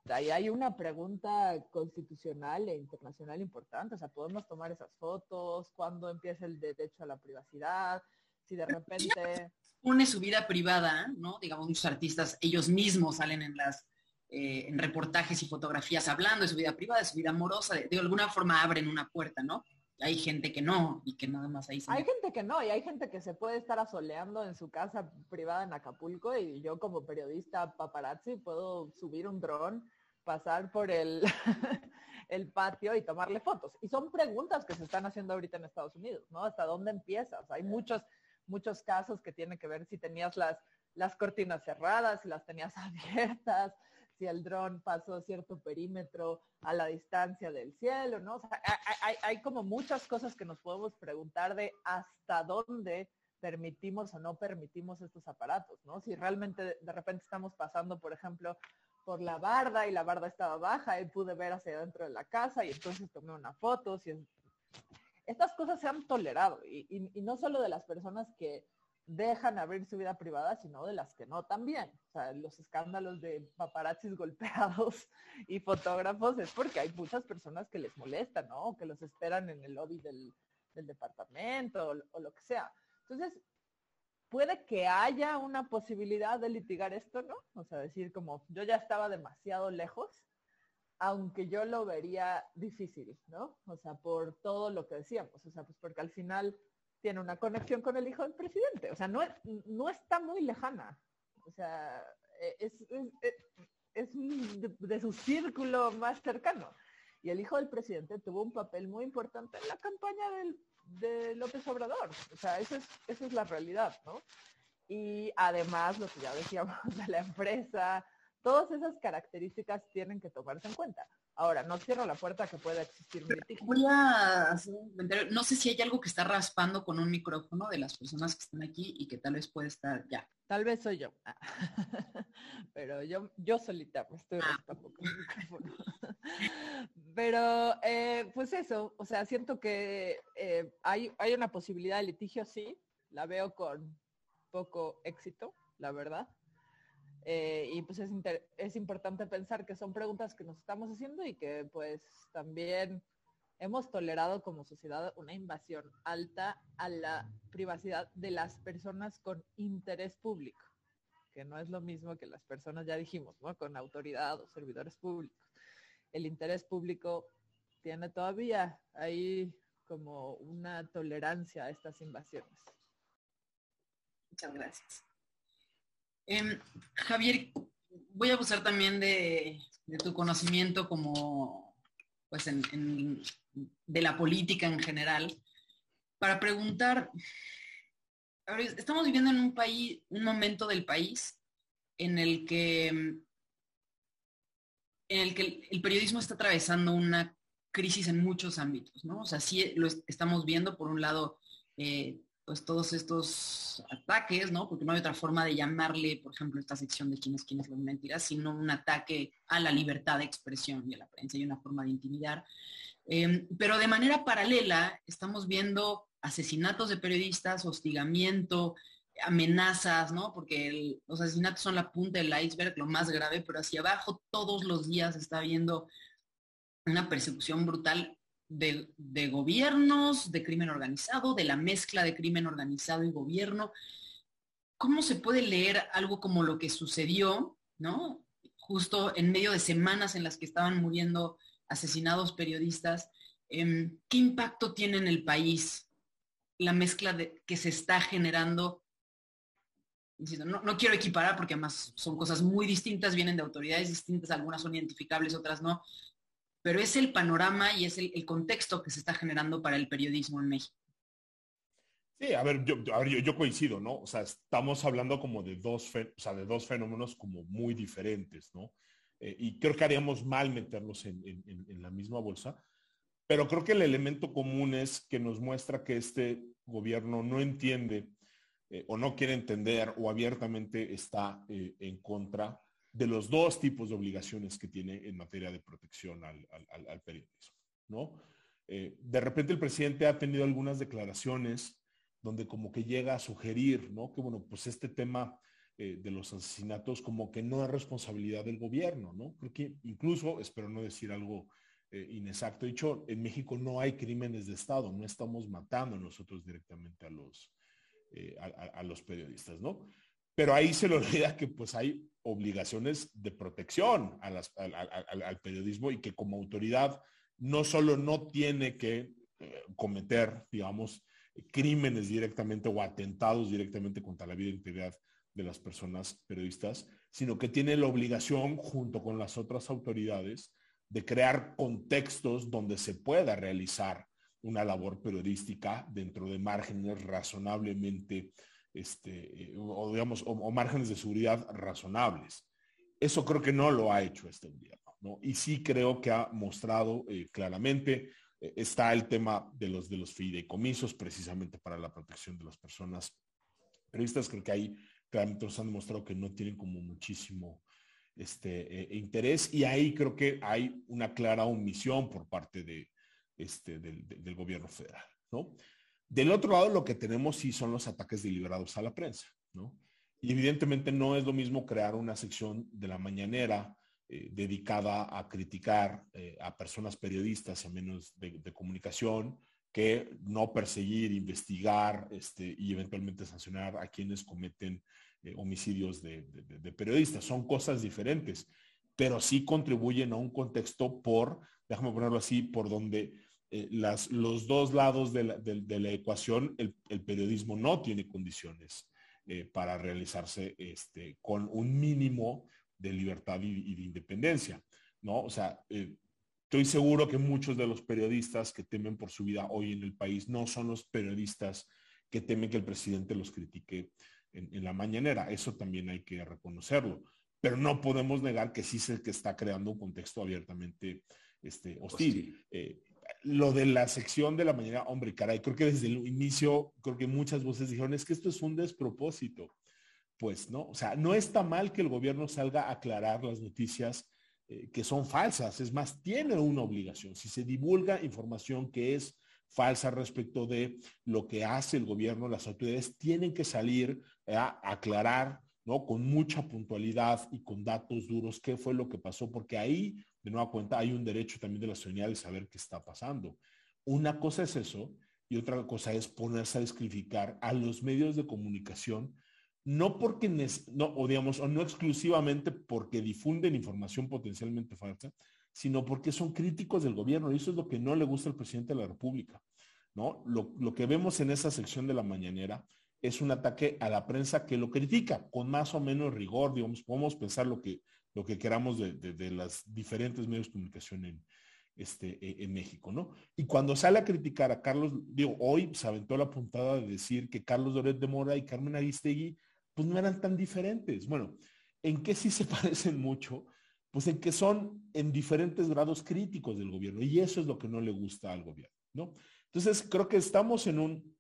ahí hay una pregunta constitucional e internacional importante. O sea, podemos tomar esas fotos, cuándo empieza el derecho a la privacidad, si de repente pone su vida privada, ¿no? Digamos, muchos artistas, ellos mismos salen en las eh, en reportajes y fotografías hablando de su vida privada, de su vida amorosa, de, alguna forma abren una puerta, ¿no? Hay gente que no y que nada más ahí se Hay gente que no y hay gente que se puede estar asoleando en su casa privada en Acapulco y yo como periodista paparazzi puedo subir un dron, pasar por el, (laughs) el patio y tomarle fotos. Y son preguntas que se están haciendo ahorita en Estados Unidos, ¿no? ¿Hasta dónde empiezas? Hay muchos muchos casos que tienen que ver si tenías las, las cortinas cerradas, si las tenías (laughs) abiertas, si el dron pasó cierto perímetro a la distancia del cielo, ¿no? O sea, hay, como muchas cosas que nos podemos preguntar de hasta dónde permitimos o no permitimos estos aparatos, ¿no? Si realmente de repente estamos pasando, por ejemplo, por la barda y la barda estaba baja y pude ver hacia adentro de la casa y entonces tomé una foto, si estas cosas se han tolerado y, no solo de las personas que dejan abrir su vida privada, sino de las que no también. O sea, los escándalos de paparazzis golpeados (laughs) y fotógrafos es porque hay muchas personas que les molestan, ¿no? O que los esperan en el lobby del, departamento o, o, lo que sea. Entonces, puede que haya una posibilidad de litigar esto, ¿no? O sea, decir como yo ya estaba demasiado lejos aunque yo lo vería difícil, ¿no? O sea, por todo lo que decíamos, o sea, pues porque al final tiene una conexión con el hijo del presidente, o sea, no, no está muy lejana, o sea, e, es, es, de, su círculo más cercano. Y el hijo del presidente tuvo un papel muy importante en la campaña del, de López Obrador, o sea, esa es, esa es la realidad, ¿no? Y además, lo que ya decíamos (laughs) de la empresa, Todas esas características tienen que tomarse en cuenta. Ahora, no cierro la puerta que pueda existir un litigio. Voy a no sé si hay algo que está raspando con un micrófono de las personas que están aquí y que tal vez puede estar ya. Tal vez soy yo. (laughs) Pero yo, yo solita me estoy ah. raspando con el micrófono. (laughs) Pero, eh, pues eso, o sea, siento que eh, hay, hay una posibilidad de litigio, sí, la veo con poco éxito, la verdad. Eh, y pues es, es importante pensar que son preguntas que nos estamos haciendo y que pues también hemos tolerado como sociedad una invasión alta a la privacidad de las personas con interés público, que no es lo mismo que las personas, ya dijimos, ¿no? con autoridad o servidores públicos. El interés público tiene todavía ahí como una tolerancia a estas invasiones. Muchas gracias. Em, Javier, voy a abusar también de, tu conocimiento como, pues, de la política en general, para preguntar, estamos viviendo en un país, un momento del país en el que, en el, que el periodismo está atravesando una crisis en muchos ámbitos, ¿no? O sea, sí lo estamos viendo, por un lado, eh, pues todos estos ataques, ¿no? Porque no hay otra forma de llamarle, por ejemplo, esta sección de quién es quién es la mentira, sino un ataque a la libertad de expresión y a la prensa y una forma de intimidar. Em, pero de manera paralela estamos viendo asesinatos de periodistas, hostigamiento, amenazas, ¿no? Porque los asesinatos son la punta del iceberg, lo más grave, pero hacia abajo todos los días está habiendo una persecución brutal de, gobiernos, de crimen organizado, de la mezcla de crimen organizado y gobierno. ¿Cómo se puede leer algo como lo que sucedió, ¿no? Justo en medio de semanas en las que estaban muriendo asesinados periodistas, em, ¿qué impacto tiene en el país la mezcla que se está generando? No, no, quiero equiparar porque además son cosas muy distintas, vienen de autoridades distintas, algunas son identificables, otras no, pero es el panorama y es el, contexto que se está generando para el periodismo en México. Sí, a ver, yo, coincido, ¿no? O sea, estamos hablando como de dos, de dos fenómenos como muy diferentes, ¿no? Eh, y creo que haríamos mal meterlos en, en, la misma bolsa, pero creo que el elemento común es que nos muestra que este gobierno no entiende eh, o no quiere entender o abiertamente está eh, en contra de los dos tipos de obligaciones que tiene en materia de protección al, periodismo. ¿no? Eh, de repente el presidente ha tenido algunas declaraciones donde como que llega a sugerir, ¿no? Que bueno, pues este tema de los asesinatos como que no es responsabilidad del gobierno, ¿no? Creo que incluso, espero no decir algo inexacto, dicho, en México no hay crímenes de Estado, no estamos matando nosotros directamente a los, eh, a, los periodistas, ¿no? Pero ahí se le olvida que pues hay obligaciones de protección al, periodismo y que como autoridad no solo no tiene que eh, cometer, digamos, crímenes directamente o atentados directamente contra la vida e integridad de las personas periodistas, sino que tiene la obligación, junto con las otras autoridades, de crear contextos donde se pueda realizar una labor periodística dentro de márgenes razonablemente, este, o digamos, o, márgenes de seguridad razonables. Eso creo que no lo ha hecho este gobierno, ¿no? Y sí creo que ha mostrado eh, claramente, eh, está el tema de los, de los fideicomisos precisamente para la protección de las personas periodistas, creo que ahí claramente nos han demostrado que no tienen como muchísimo este, eh, interés y ahí creo que hay una clara omisión por parte de, este, del, gobierno federal, ¿no? Del otro lado, lo que tenemos sí son los ataques deliberados a la prensa, ¿no? Y evidentemente no es lo mismo crear una sección de la mañanera eh, dedicada a criticar eh, a personas periodistas a menos de, comunicación que no perseguir, investigar este, y eventualmente sancionar a quienes cometen eh, homicidios de, de, periodistas. Son cosas diferentes, pero sí contribuyen a un contexto por, déjame ponerlo así, por donde eh, las, los dos lados de la, ecuación, el, periodismo no tiene condiciones eh, para realizarse este, con un mínimo de libertad y, de independencia, ¿no? O sea, eh, estoy seguro que muchos de los periodistas que temen por su vida hoy en el país no son los periodistas que temen que el presidente los critique en, la mañanera. Eso también hay que reconocerlo. Pero no podemos negar que sí es el que está creando un contexto abiertamente este, hostil lo de la sección de la mañana, hombre, caray, creo que desde el inicio, creo que muchas voces dijeron, es que esto es un despropósito. Pues no, o sea, no está mal que el gobierno salga a aclarar las noticias eh, que son falsas. Es más, tiene una obligación. Si se divulga información que es falsa respecto de lo que hace el gobierno, las autoridades tienen que salir a aclarar, ¿no? Con mucha puntualidad y con datos duros qué fue lo que pasó, porque ahí de nueva cuenta, hay un derecho también de la ciudadanía de saber qué está pasando. Una cosa es eso y otra cosa es ponerse a descrificar a los medios de comunicación, no porque, no, o o no exclusivamente porque difunden información potencialmente falsa, sino porque son críticos del gobierno y eso es lo que no le gusta al presidente de la República. ¿no? Lo, lo que vemos en esa sección de la mañanera es un ataque a la prensa que lo critica con más o menos rigor, digamos, podemos pensar lo que lo que queramos de, de, las diferentes medios de comunicación en, este, e, en México, ¿no? Y cuando sale a criticar a Carlos, digo, hoy se aventó la puntada de decir que Carlos Doret de Mora y Carmen Aristegui, pues no eran tan diferentes. Bueno, ¿en qué sí se (laughs) parecen mucho? Pues en que son en diferentes grados críticos del gobierno y eso es lo que no le gusta al gobierno, ¿no? Entonces, creo que estamos en un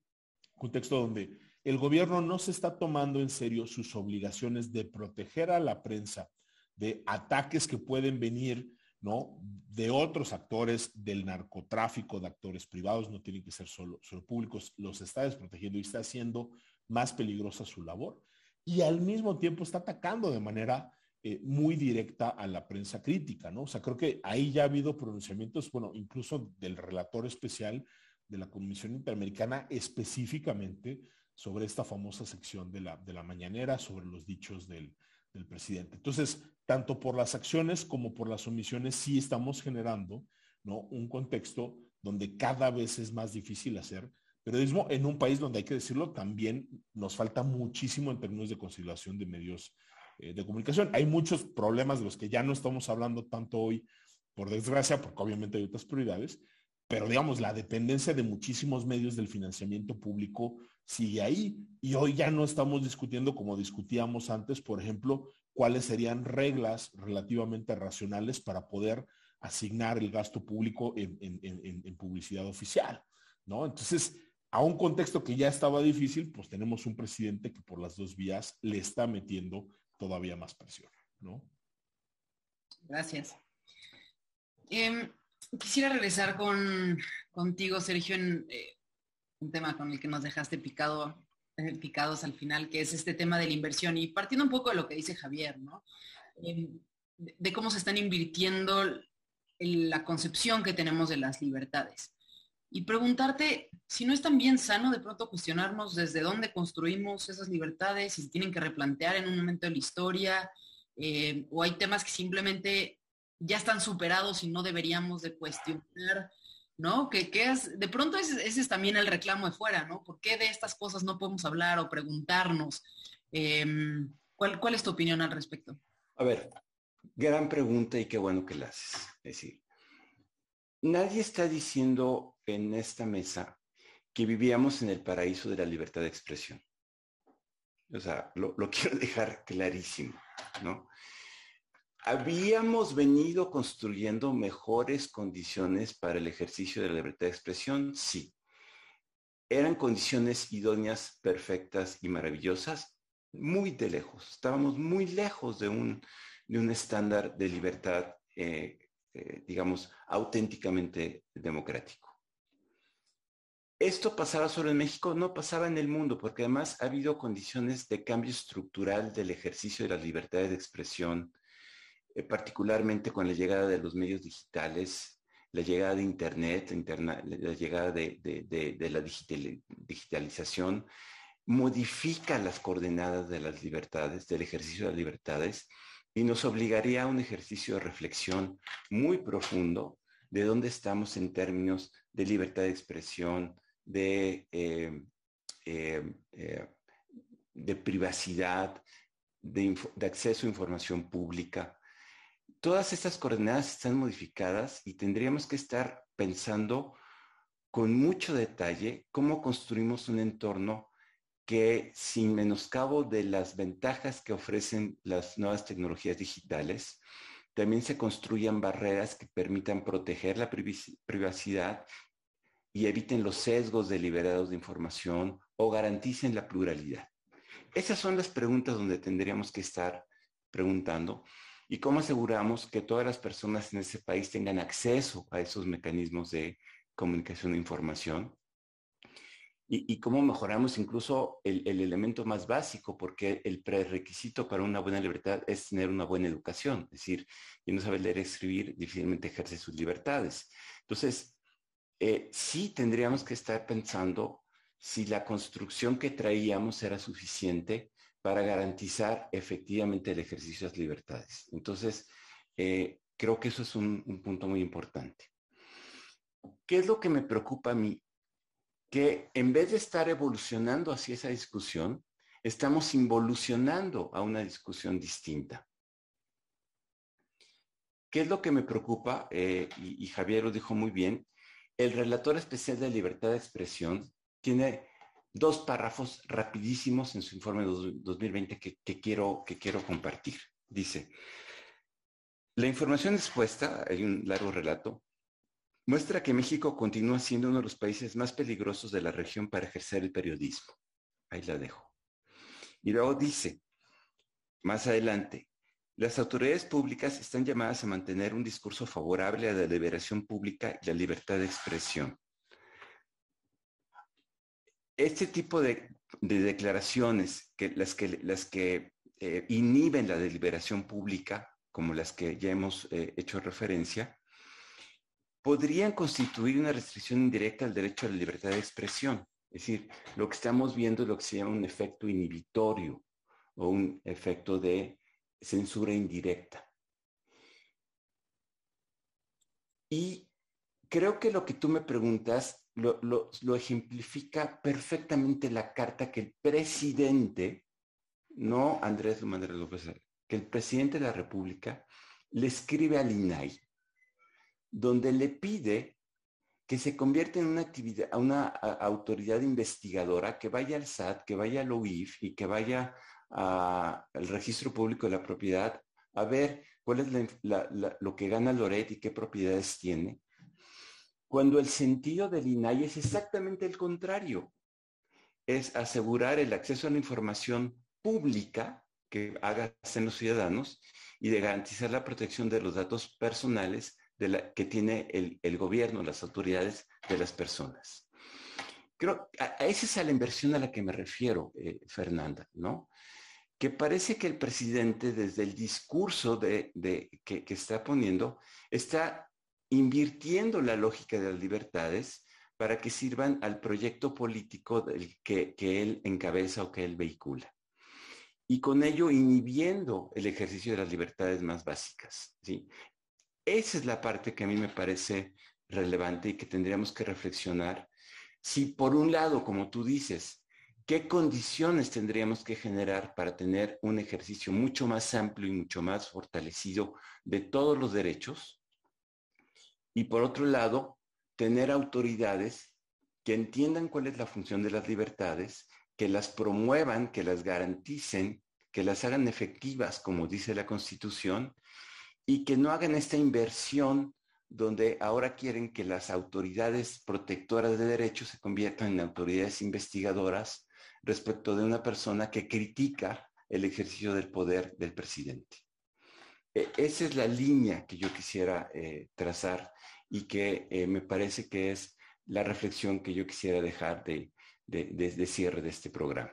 contexto donde el gobierno no se está tomando en serio sus obligaciones de proteger a la prensa de ataques que pueden venir, ¿no? De otros actores del narcotráfico, de actores privados, no tienen que ser solo, solo públicos, los está desprotegiendo y está haciendo más peligrosa su labor. Y al mismo tiempo está atacando de manera eh, muy directa a la prensa crítica, ¿no? O sea, creo que ahí ya ha habido pronunciamientos, bueno, incluso del relator especial de la Comisión Interamericana específicamente sobre esta famosa sección de la, de la mañanera, sobre los dichos del, del presidente. Entonces, tanto por las acciones como por las omisiones, sí estamos generando ¿no? un contexto donde cada vez es más difícil hacer periodismo en un país donde hay que decirlo, también nos falta muchísimo en términos de conciliación de medios eh, de comunicación. Hay muchos problemas de los que ya no estamos hablando tanto hoy, por desgracia, porque obviamente hay otras prioridades, pero digamos, la dependencia de muchísimos medios del financiamiento público sigue ahí. Y hoy ya no estamos discutiendo como discutíamos antes, por ejemplo, cuáles serían reglas relativamente racionales para poder asignar el gasto público en, publicidad oficial, ¿no? Entonces, a un contexto que ya estaba difícil, pues tenemos un presidente que por las dos vías le está metiendo todavía más presión, ¿no? Gracias. Em, quisiera regresar con, contigo, Sergio, en eh, un tema con el que nos dejaste picado, eh, picados al final, que es este tema de la inversión. Y partiendo un poco de lo que dice Javier, ¿no? Em, de, cómo se están invirtiendo en la concepción que tenemos de las libertades. Y preguntarte si no es también sano de pronto cuestionarnos desde dónde construimos esas libertades, si se tienen que replantear en un momento de la historia, eh, o hay temas que simplemente ya están superados y no deberíamos de cuestionar, ¿no? Que, es, de pronto ese, es también el reclamo de fuera, ¿no? ¿Por qué de estas cosas no podemos hablar o preguntarnos? Em, ¿cuál, ¿Cuál es tu opinión al respecto? A ver, gran pregunta y qué bueno que la haces. Es decir, nadie está diciendo en esta mesa que vivíamos en el paraíso de la libertad de expresión. O sea, lo, lo (laughs) quiero dejar clarísimo, ¿no? Habíamos venido construyendo mejores condiciones para el ejercicio de la libertad de expresión, sí. Eran condiciones idóneas, perfectas y maravillosas, muy de lejos. Estábamos muy lejos de un, de un estándar de libertad, eh, eh, digamos, auténticamente democrático. ¿Esto pasaba solo en México? No pasaba en el mundo, porque además ha habido condiciones de cambio estructural del ejercicio de las libertades de expresión, eh, particularmente con la llegada de los medios digitales, la llegada de Internet, la llegada de, la digitalización, modifica las coordenadas de las libertades, del ejercicio de las libertades, y nos obligaría a un ejercicio de reflexión muy profundo de dónde estamos en términos de libertad de expresión, de, eh, eh, de privacidad, de, acceso a información pública, todas estas coordenadas están modificadas y tendríamos que estar pensando con mucho detalle cómo construimos un entorno que sin menoscabo de las ventajas que ofrecen las nuevas tecnologías digitales, también se construyan barreras que permitan proteger la privacidad y eviten los sesgos deliberados de información o garanticen la pluralidad. Esas son las preguntas donde tendríamos que estar preguntando y cómo aseguramos que todas las personas en ese país tengan acceso a esos mecanismos de comunicación e información. Y, cómo mejoramos incluso el, elemento más básico, porque el prerequisito para una buena libertad es tener una buena educación. Es decir, quien no sabe leer y escribir difícilmente ejerce sus libertades. Entonces, eh, sí tendríamos que estar pensando si la construcción que traíamos era suficiente para garantizar efectivamente el ejercicio de las libertades. Entonces, eh, creo que eso es un, punto muy importante. ¿Qué es lo que me preocupa a mí? Que en vez de estar evolucionando hacia esa discusión, estamos involucionando a una discusión distinta. ¿Qué es lo que me preocupa? Eh, y, y Javier lo dijo muy bien. El relator especial de libertad de expresión tiene dos párrafos rapidísimos en su informe 2020 que, quiero, que quiero compartir. Dice, la información expuesta, hay un largo relato, muestra que México continúa siendo uno de los países más peligrosos de la región para ejercer el periodismo. Ahí la dejo. Y luego dice, más adelante, las autoridades públicas están llamadas a mantener un discurso favorable a la liberación pública y la libertad de expresión este tipo de, declaraciones, que las que, las que eh, inhiben la deliberación pública, como las que ya hemos eh, hecho referencia, podrían constituir una restricción indirecta al derecho a la libertad de expresión. Es decir, lo que estamos viendo es lo que se llama un efecto inhibitorio o un efecto de censura indirecta. Y creo que lo que tú me preguntas lo, ejemplifica perfectamente la carta que el presidente, no Andrés Manuel López, que el presidente de la República le escribe al INAI, donde le pide que se convierta en una actividad, una autoridad investigadora que vaya al SAT, que vaya al OIF y que vaya al registro público de la propiedad a ver cuál es lo que gana Loret y qué propiedades tiene cuando el sentido del INAI es exactamente el contrario. Es asegurar el acceso a la información pública que hacen los ciudadanos y de garantizar la protección de los datos personales que tiene el, gobierno, las autoridades de las personas. Creo, a, esa es a la inversión a la que me refiero, eh, Fernanda, ¿no? Que parece que el presidente, desde el discurso de, que, está poniendo, está invirtiendo la lógica de las libertades para que sirvan al proyecto político que, que él encabeza o que él vehicula y con ello inhibiendo el ejercicio de las libertades más básicas. ¿sí? Esa es la parte que a mí me parece relevante y que tendríamos que reflexionar. Si por un lado, como tú dices, ¿qué condiciones tendríamos que generar para tener un ejercicio mucho más amplio y mucho más fortalecido de todos los derechos? Y por otro lado, tener autoridades que entiendan cuál es la función de las libertades que las promuevan, que las garanticen, que las hagan efectivas, como dice la Constitución, y que no hagan esta inversión donde ahora quieren que las autoridades protectoras de derechos se conviertan en autoridades investigadoras respecto de una persona que critica el ejercicio del poder del presidente. E, esa es la línea que yo quisiera eh, trazar y que eh, me parece que es la reflexión que yo quisiera dejar de, de, cierre de este programa.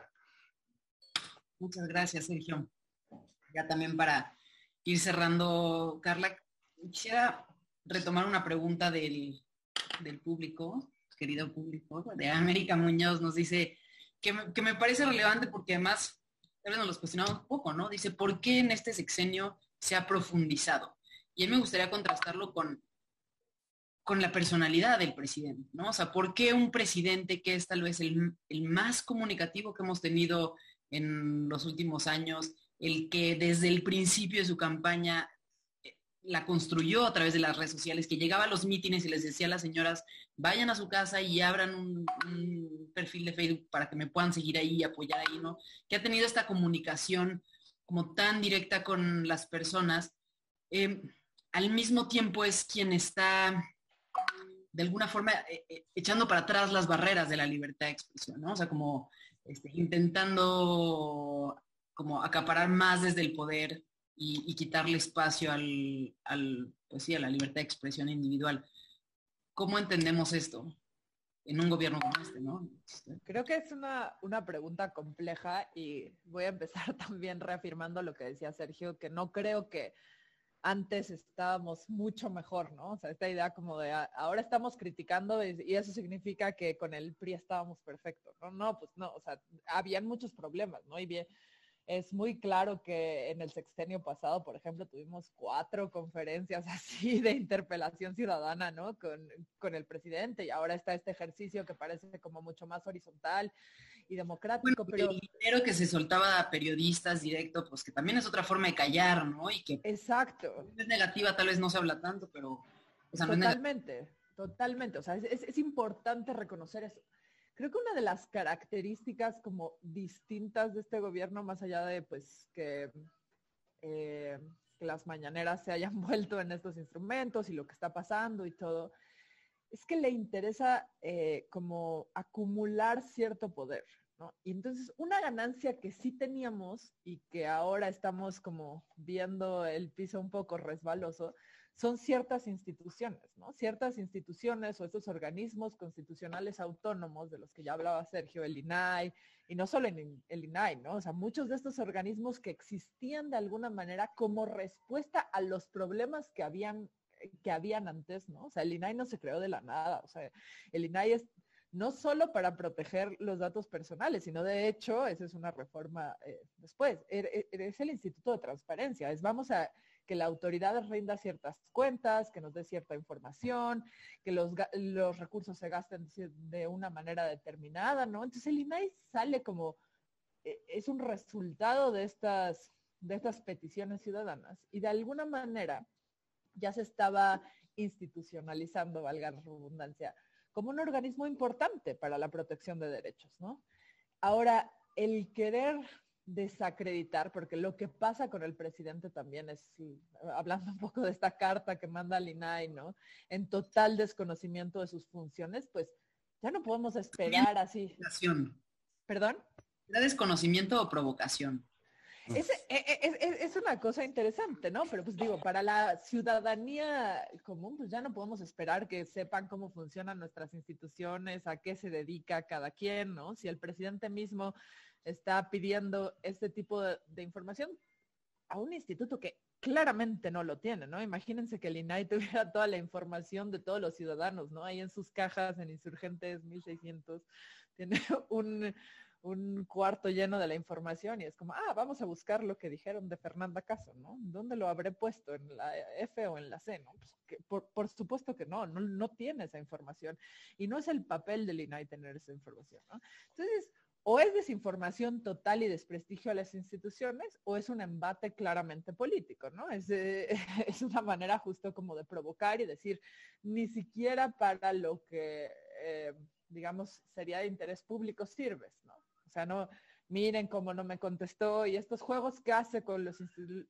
Muchas gracias, Sergio. Ya también para ir cerrando, Carla, quisiera retomar una pregunta del, público, querido público, de América Muñoz, nos dice que me, parece relevante porque además, tal vez nos los cuestionamos un poco, ¿no? Dice, ¿por qué en este sexenio se ha profundizado? Y a mí me gustaría contrastarlo con con la personalidad del presidente, ¿no? O sea, ¿por qué un presidente que es tal vez el, más comunicativo que hemos tenido en los últimos años, el que desde el principio de su campaña eh, la construyó a través de las redes sociales, que llegaba a los mítines y les decía a las señoras, vayan a su casa y abran un, perfil de Facebook para que me puedan seguir ahí y apoyar ahí, ¿no? Que ha tenido esta comunicación como tan directa con las personas. Eh, al mismo tiempo es quien está de alguna forma eh, eh, echando para atrás las barreras de la libertad de expresión, ¿no? O sea, como este, intentando como acaparar más desde el poder y, quitarle espacio al, pues sí, a la libertad de expresión individual. ¿Cómo entendemos esto en un gobierno como este, no? Creo que es una, una pregunta compleja y voy a empezar (laughs) también reafirmando lo que decía Sergio, que no creo que antes estábamos mucho mejor, ¿no? O sea, esta idea como de ah, ahora estamos criticando y, eso significa que con el PRI estábamos perfectos, ¿no? No, pues no, o sea, habían muchos problemas, ¿no? Y bien, es muy claro que en el sextenio pasado, por ejemplo, tuvimos cuatro conferencias (laughs) así de interpelación ciudadana, ¿no? Con, con el presidente y ahora está este ejercicio que parece como mucho más horizontal y democrático. pero el dinero que se soltaba a periodistas directo, pues que también es otra forma de callar, ¿no? Y que Exacto. es negativa, tal vez no se habla tanto, pero... totalmente, totalmente. O sea, es, es, importante reconocer eso. Creo que una de las características como distintas de este gobierno, más allá de pues que, eh, las mañaneras se hayan (laughs) vuelto en estos instrumentos y lo que está pasando y todo, es que le interesa eh, como acumular cierto poder, ¿no? Y entonces una ganancia que sí teníamos y que ahora estamos como viendo el piso un poco resbaloso, son ciertas instituciones, ¿no? Ciertas instituciones o estos organismos constitucionales autónomos de los que ya hablaba Sergio, el INAI, y no solo en el INAI, ¿no? O sea, muchos de estos organismos que existían de alguna manera como respuesta a los problemas que habían que habían antes, ¿no? O sea, el INAI no se creó de la nada, o sea, el INAI es no solo para proteger los datos personales, sino de hecho, esa es una reforma eh, después, er, er, es el Instituto de Transparencia, es vamos a que la autoridad rinda ciertas cuentas, que nos dé cierta información, que los, los recursos se gasten de una manera determinada, ¿no? Entonces el INAI sale como, e, es un resultado de estas, de estas peticiones ciudadanas y de alguna manera ya se estaba institucionalizando, valga la redundancia, como un organismo importante para la protección de derechos, ¿no? Ahora, el querer desacreditar, porque lo que pasa con el presidente también es, hablando un poco de esta carta que manda Linay, ¿no? En total desconocimiento de sus funciones, pues ya no podemos esperar así. ¿Perdón? ¿Era desconocimiento o provocación? Es, e, e, es, una cosa interesante, ¿no? Pero pues digo, para la ciudadanía común, pues ya no podemos esperar que sepan cómo funcionan nuestras instituciones, a qué se dedica cada quien, ¿no? Si el presidente mismo está pidiendo este tipo de, información a un instituto que claramente no lo tiene, ¿no? Imagínense que el INAI (laughs) tuviera toda la información de todos los ciudadanos, ¿no? Ahí en sus cajas, en Insurgentes 1600, tiene (laughs) un, cuarto lleno de la información y es como, ah, vamos a buscar lo que dijeron de Fernanda Caso, ¿no? ¿Dónde lo habré puesto? ¿En la F o en la C? ¿no? Pues por, supuesto que no, no, no, tiene esa información y no es el papel del INAI tener esa información, ¿no? Entonces, o es desinformación total y desprestigio a las instituciones o es un embate claramente político, ¿no? Es, (laughs) es una manera justo como de provocar y decir, ni siquiera para lo que, eh, digamos, sería de interés público sirves, ¿no? O sea, no, miren cómo no me contestó y estos juegos que hace con los,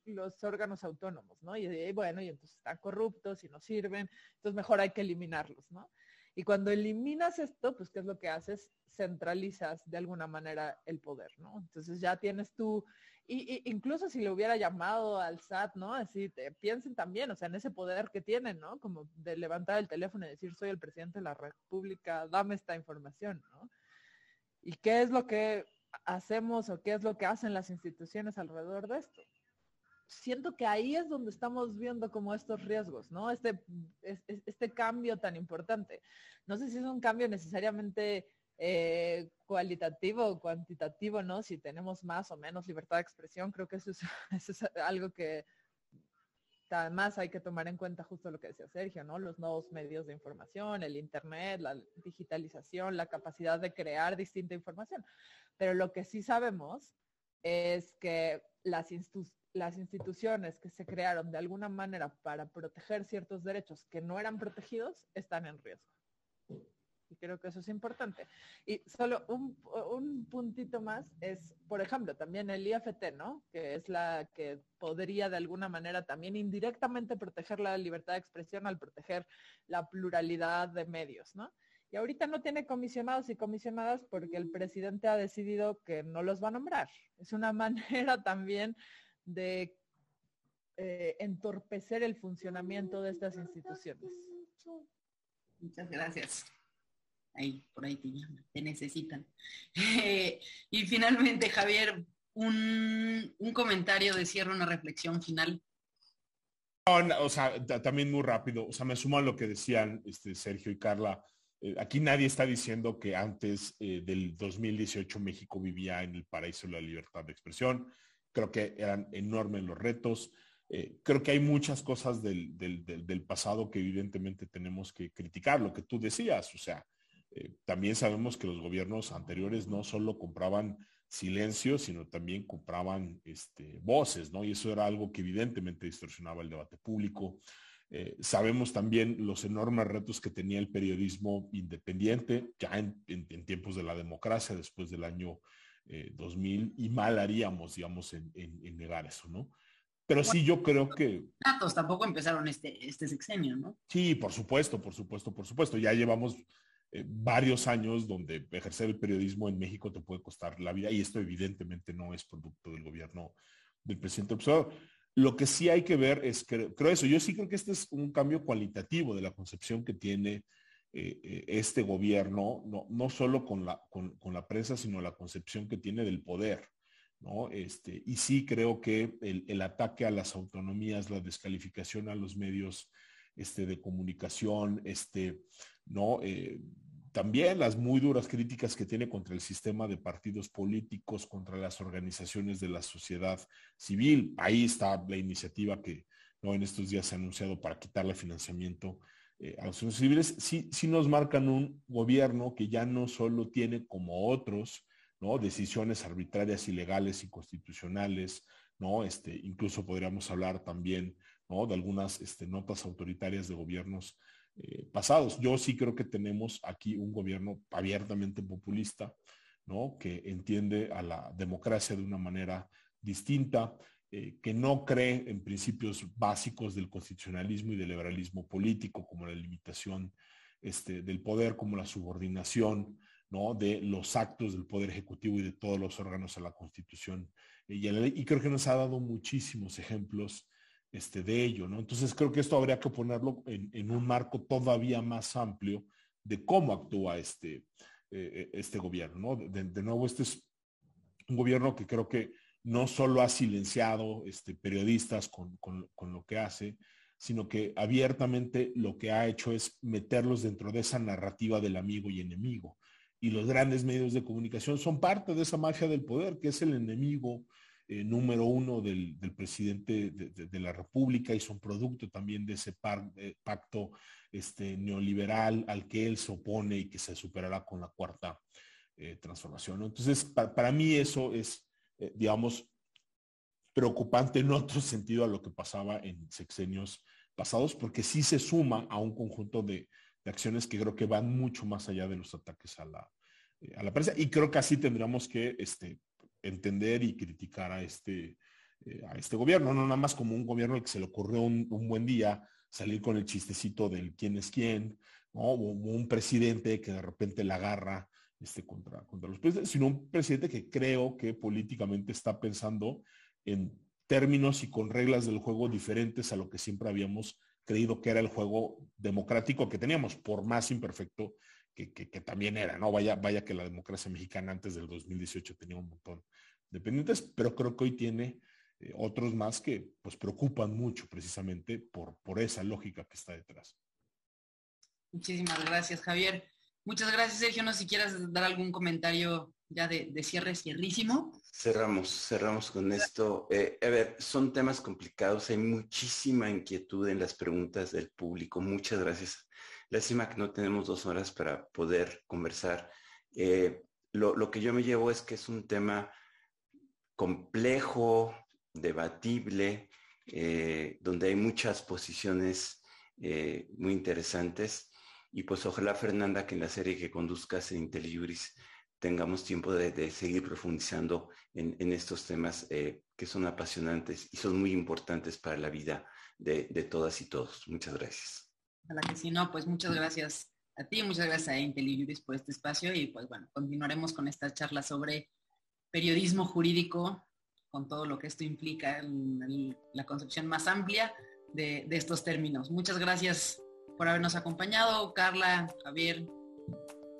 los órganos autónomos, ¿no? Y, y, bueno, y entonces están corruptos y no sirven, entonces mejor hay que eliminarlos, ¿no? Y cuando eliminas esto, pues, ¿qué es lo que haces? Centralizas de alguna manera el poder, ¿no? Entonces ya tienes tú, y, incluso si le hubiera llamado al SAT, ¿no? Así, te, piensen también, o sea, en ese poder que tienen, ¿no? Como de levantar el teléfono y decir, soy el presidente de la República, dame esta información, ¿no? ¿Y qué es lo que hacemos o qué es lo que hacen las instituciones alrededor de esto? Siento que ahí es donde estamos viendo como estos riesgos, ¿no? Este, este cambio tan importante. No sé si es un cambio necesariamente eh, cualitativo o cuantitativo, ¿no? Si tenemos más o menos libertad de expresión, creo que eso es, (laughs) eso es algo que además hay que tomar en cuenta justo lo que decía Sergio, ¿no? Los nuevos medios de información, el Internet, la digitalización, la capacidad de crear distinta información. Pero lo que sí sabemos es que las, instituciones que se crearon de alguna manera para proteger ciertos derechos que no eran protegidos están en riesgo. Y creo que eso es importante. Y solo un, puntito más es, por ejemplo, también el IFT, ¿no? Que es la que podría de alguna manera también indirectamente proteger la libertad de expresión al proteger la pluralidad de medios, ¿no? Y ahorita no tiene comisionados y comisionadas porque el presidente ha decidido que no los va a nombrar. Es una (laughs) manera también de eh, entorpecer el funcionamiento de estas instituciones. Muchas gracias. Ahí, por ahí te llaman, te necesitan. (laughs) y finalmente, Javier, un, comentario de cierre, una reflexión final. o sea, también muy rápido, o sea, me sumo a lo que decían este, Sergio y Carla. Eh, aquí nadie está diciendo que antes eh, del 2018 México vivía en el paraíso de la libertad de expresión creo que eran enormes los retos. Eh, creo que hay muchas cosas del, pasado que evidentemente tenemos que criticar, lo que tú decías, o sea, también sabemos que los gobiernos anteriores no solo compraban silencio, sino también compraban este, voces, ¿no? Y eso era algo que evidentemente distorsionaba el debate público. Eh, sabemos también los enormes retos que tenía el periodismo independiente, ya en, en tiempos de la democracia, después del año 2000 eh, y mal haríamos, digamos, en, negar eso, ¿no? Pero sí, yo creo que... Datos tampoco empezaron este, este sexenio, ¿no? Sí, por supuesto, por supuesto, por supuesto. Ya llevamos eh, varios años donde ejercer el periodismo en México te puede costar la vida y esto evidentemente no es producto del gobierno del presidente Observador. Lo que sí hay que ver es creo eso, yo sí creo que este es un cambio cualitativo de la concepción que tiene eh, eh, este gobierno, no, no solo con la, con, la prensa, sino la concepción que tiene del poder. ¿no? Este, y sí creo que el, ataque a las autonomías, la descalificación a los medios este, de comunicación, este, ¿no? Eh, también las muy duras críticas que tiene contra el sistema de partidos políticos, contra las organizaciones de la sociedad civil. Ahí está la iniciativa que ¿no? en estos días se ha anunciado para quitarle financiamiento eh, a los civiles, sí, sí nos marcan un gobierno que ya no solo tiene como otros, ¿no? Decisiones arbitrarias, ilegales, inconstitucionales, ¿no? Este, incluso podríamos hablar también, ¿no? De algunas este, notas autoritarias de gobiernos eh, pasados. Yo sí creo que tenemos aquí un gobierno abiertamente populista, ¿no? Que entiende a la democracia de una manera distinta, eh, que no cree en principios básicos del constitucionalismo y del liberalismo político, como la limitación este, del poder, como la subordinación de los actos del Poder Ejecutivo y de todos los órganos a la Constitución y, y creo que nos ha dado muchísimos ejemplos este, de ello. ¿no? Entonces creo que esto habría que ponerlo en, un marco todavía más amplio de cómo actúa este, eh, este gobierno. ¿no? De, nuevo, este es un gobierno que creo que no solo ha silenciado este, periodistas con, lo que hace, sino que abiertamente lo que ha hecho es meterlos dentro de esa narrativa del amigo y enemigo. Y los grandes medios de comunicación son parte de esa mafia del poder, que es el enemigo eh, número uno del, presidente de, la República y son producto también de ese eh, pacto este, neoliberal al que él se opone y que se superará con la cuarta eh, transformación. Entonces, para mí eso es digamos, preocupante en otro (laughs) sentido a lo que pasaba en sexenios pasados, porque sí se suma a un conjunto de, acciones que creo que van mucho más allá de los ataques a la, a la prensa. Y creo que así tendríamos que este, entender y criticar a este, eh, a este gobierno, no nada más como un gobierno al que se le ocurrió un, buen día salir con el chistecito del quién es quién, o un presidente que de repente la agarra este, contra, contra los presidentes, sino un presidente que creo que políticamente está pensando en términos y con reglas del juego diferentes a lo que siempre habíamos creído que era el juego democrático que teníamos, por más imperfecto que, también era, ¿no? Vaya, vaya que la democracia mexicana antes del 2018 tenía un montón de pendientes, pero creo que hoy tiene eh, otros más que pues preocupan mucho precisamente por, por esa lógica que está detrás. Muchísimas gracias, Javier. Muchas gracias, Sergio. No sé si quieres dar algún comentario ya de, cierre, cierrísimo. Cerramos, cerramos con esto. Eh, a ver, son temas complicados, hay muchísima inquietud en las preguntas del público. Muchas gracias. Lástima que no tenemos dos horas para poder conversar. Eh, lo, que yo me llevo es que es un tema complejo, debatible, eh, donde hay muchas posiciones muy interesantes y pues ojalá, Fernanda, que en la serie que conduzcas en IntelliJuris tengamos tiempo de, seguir profundizando en, estos temas eh, que son apasionantes y son muy importantes para la vida de, todas y todos. Muchas gracias. A la que sí, no, pues muchas gracias a ti, muchas gracias a IntelliJuris por este espacio y pues bueno, continuaremos con esta charla sobre periodismo jurídico, con todo lo que esto implica, la concepción más amplia de, de estos términos. Muchas gracias por habernos acompañado, Carla, Javier.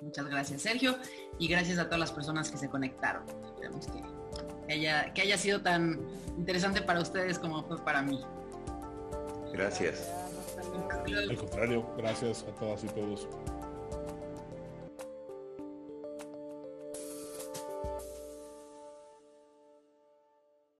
Muchas gracias, Sergio. Y gracias a todas las personas que se conectaron. Esperemos que, haya, que haya sido tan interesante para ustedes como fue para mí. Gracias. Al contrario, gracias a todas y todos.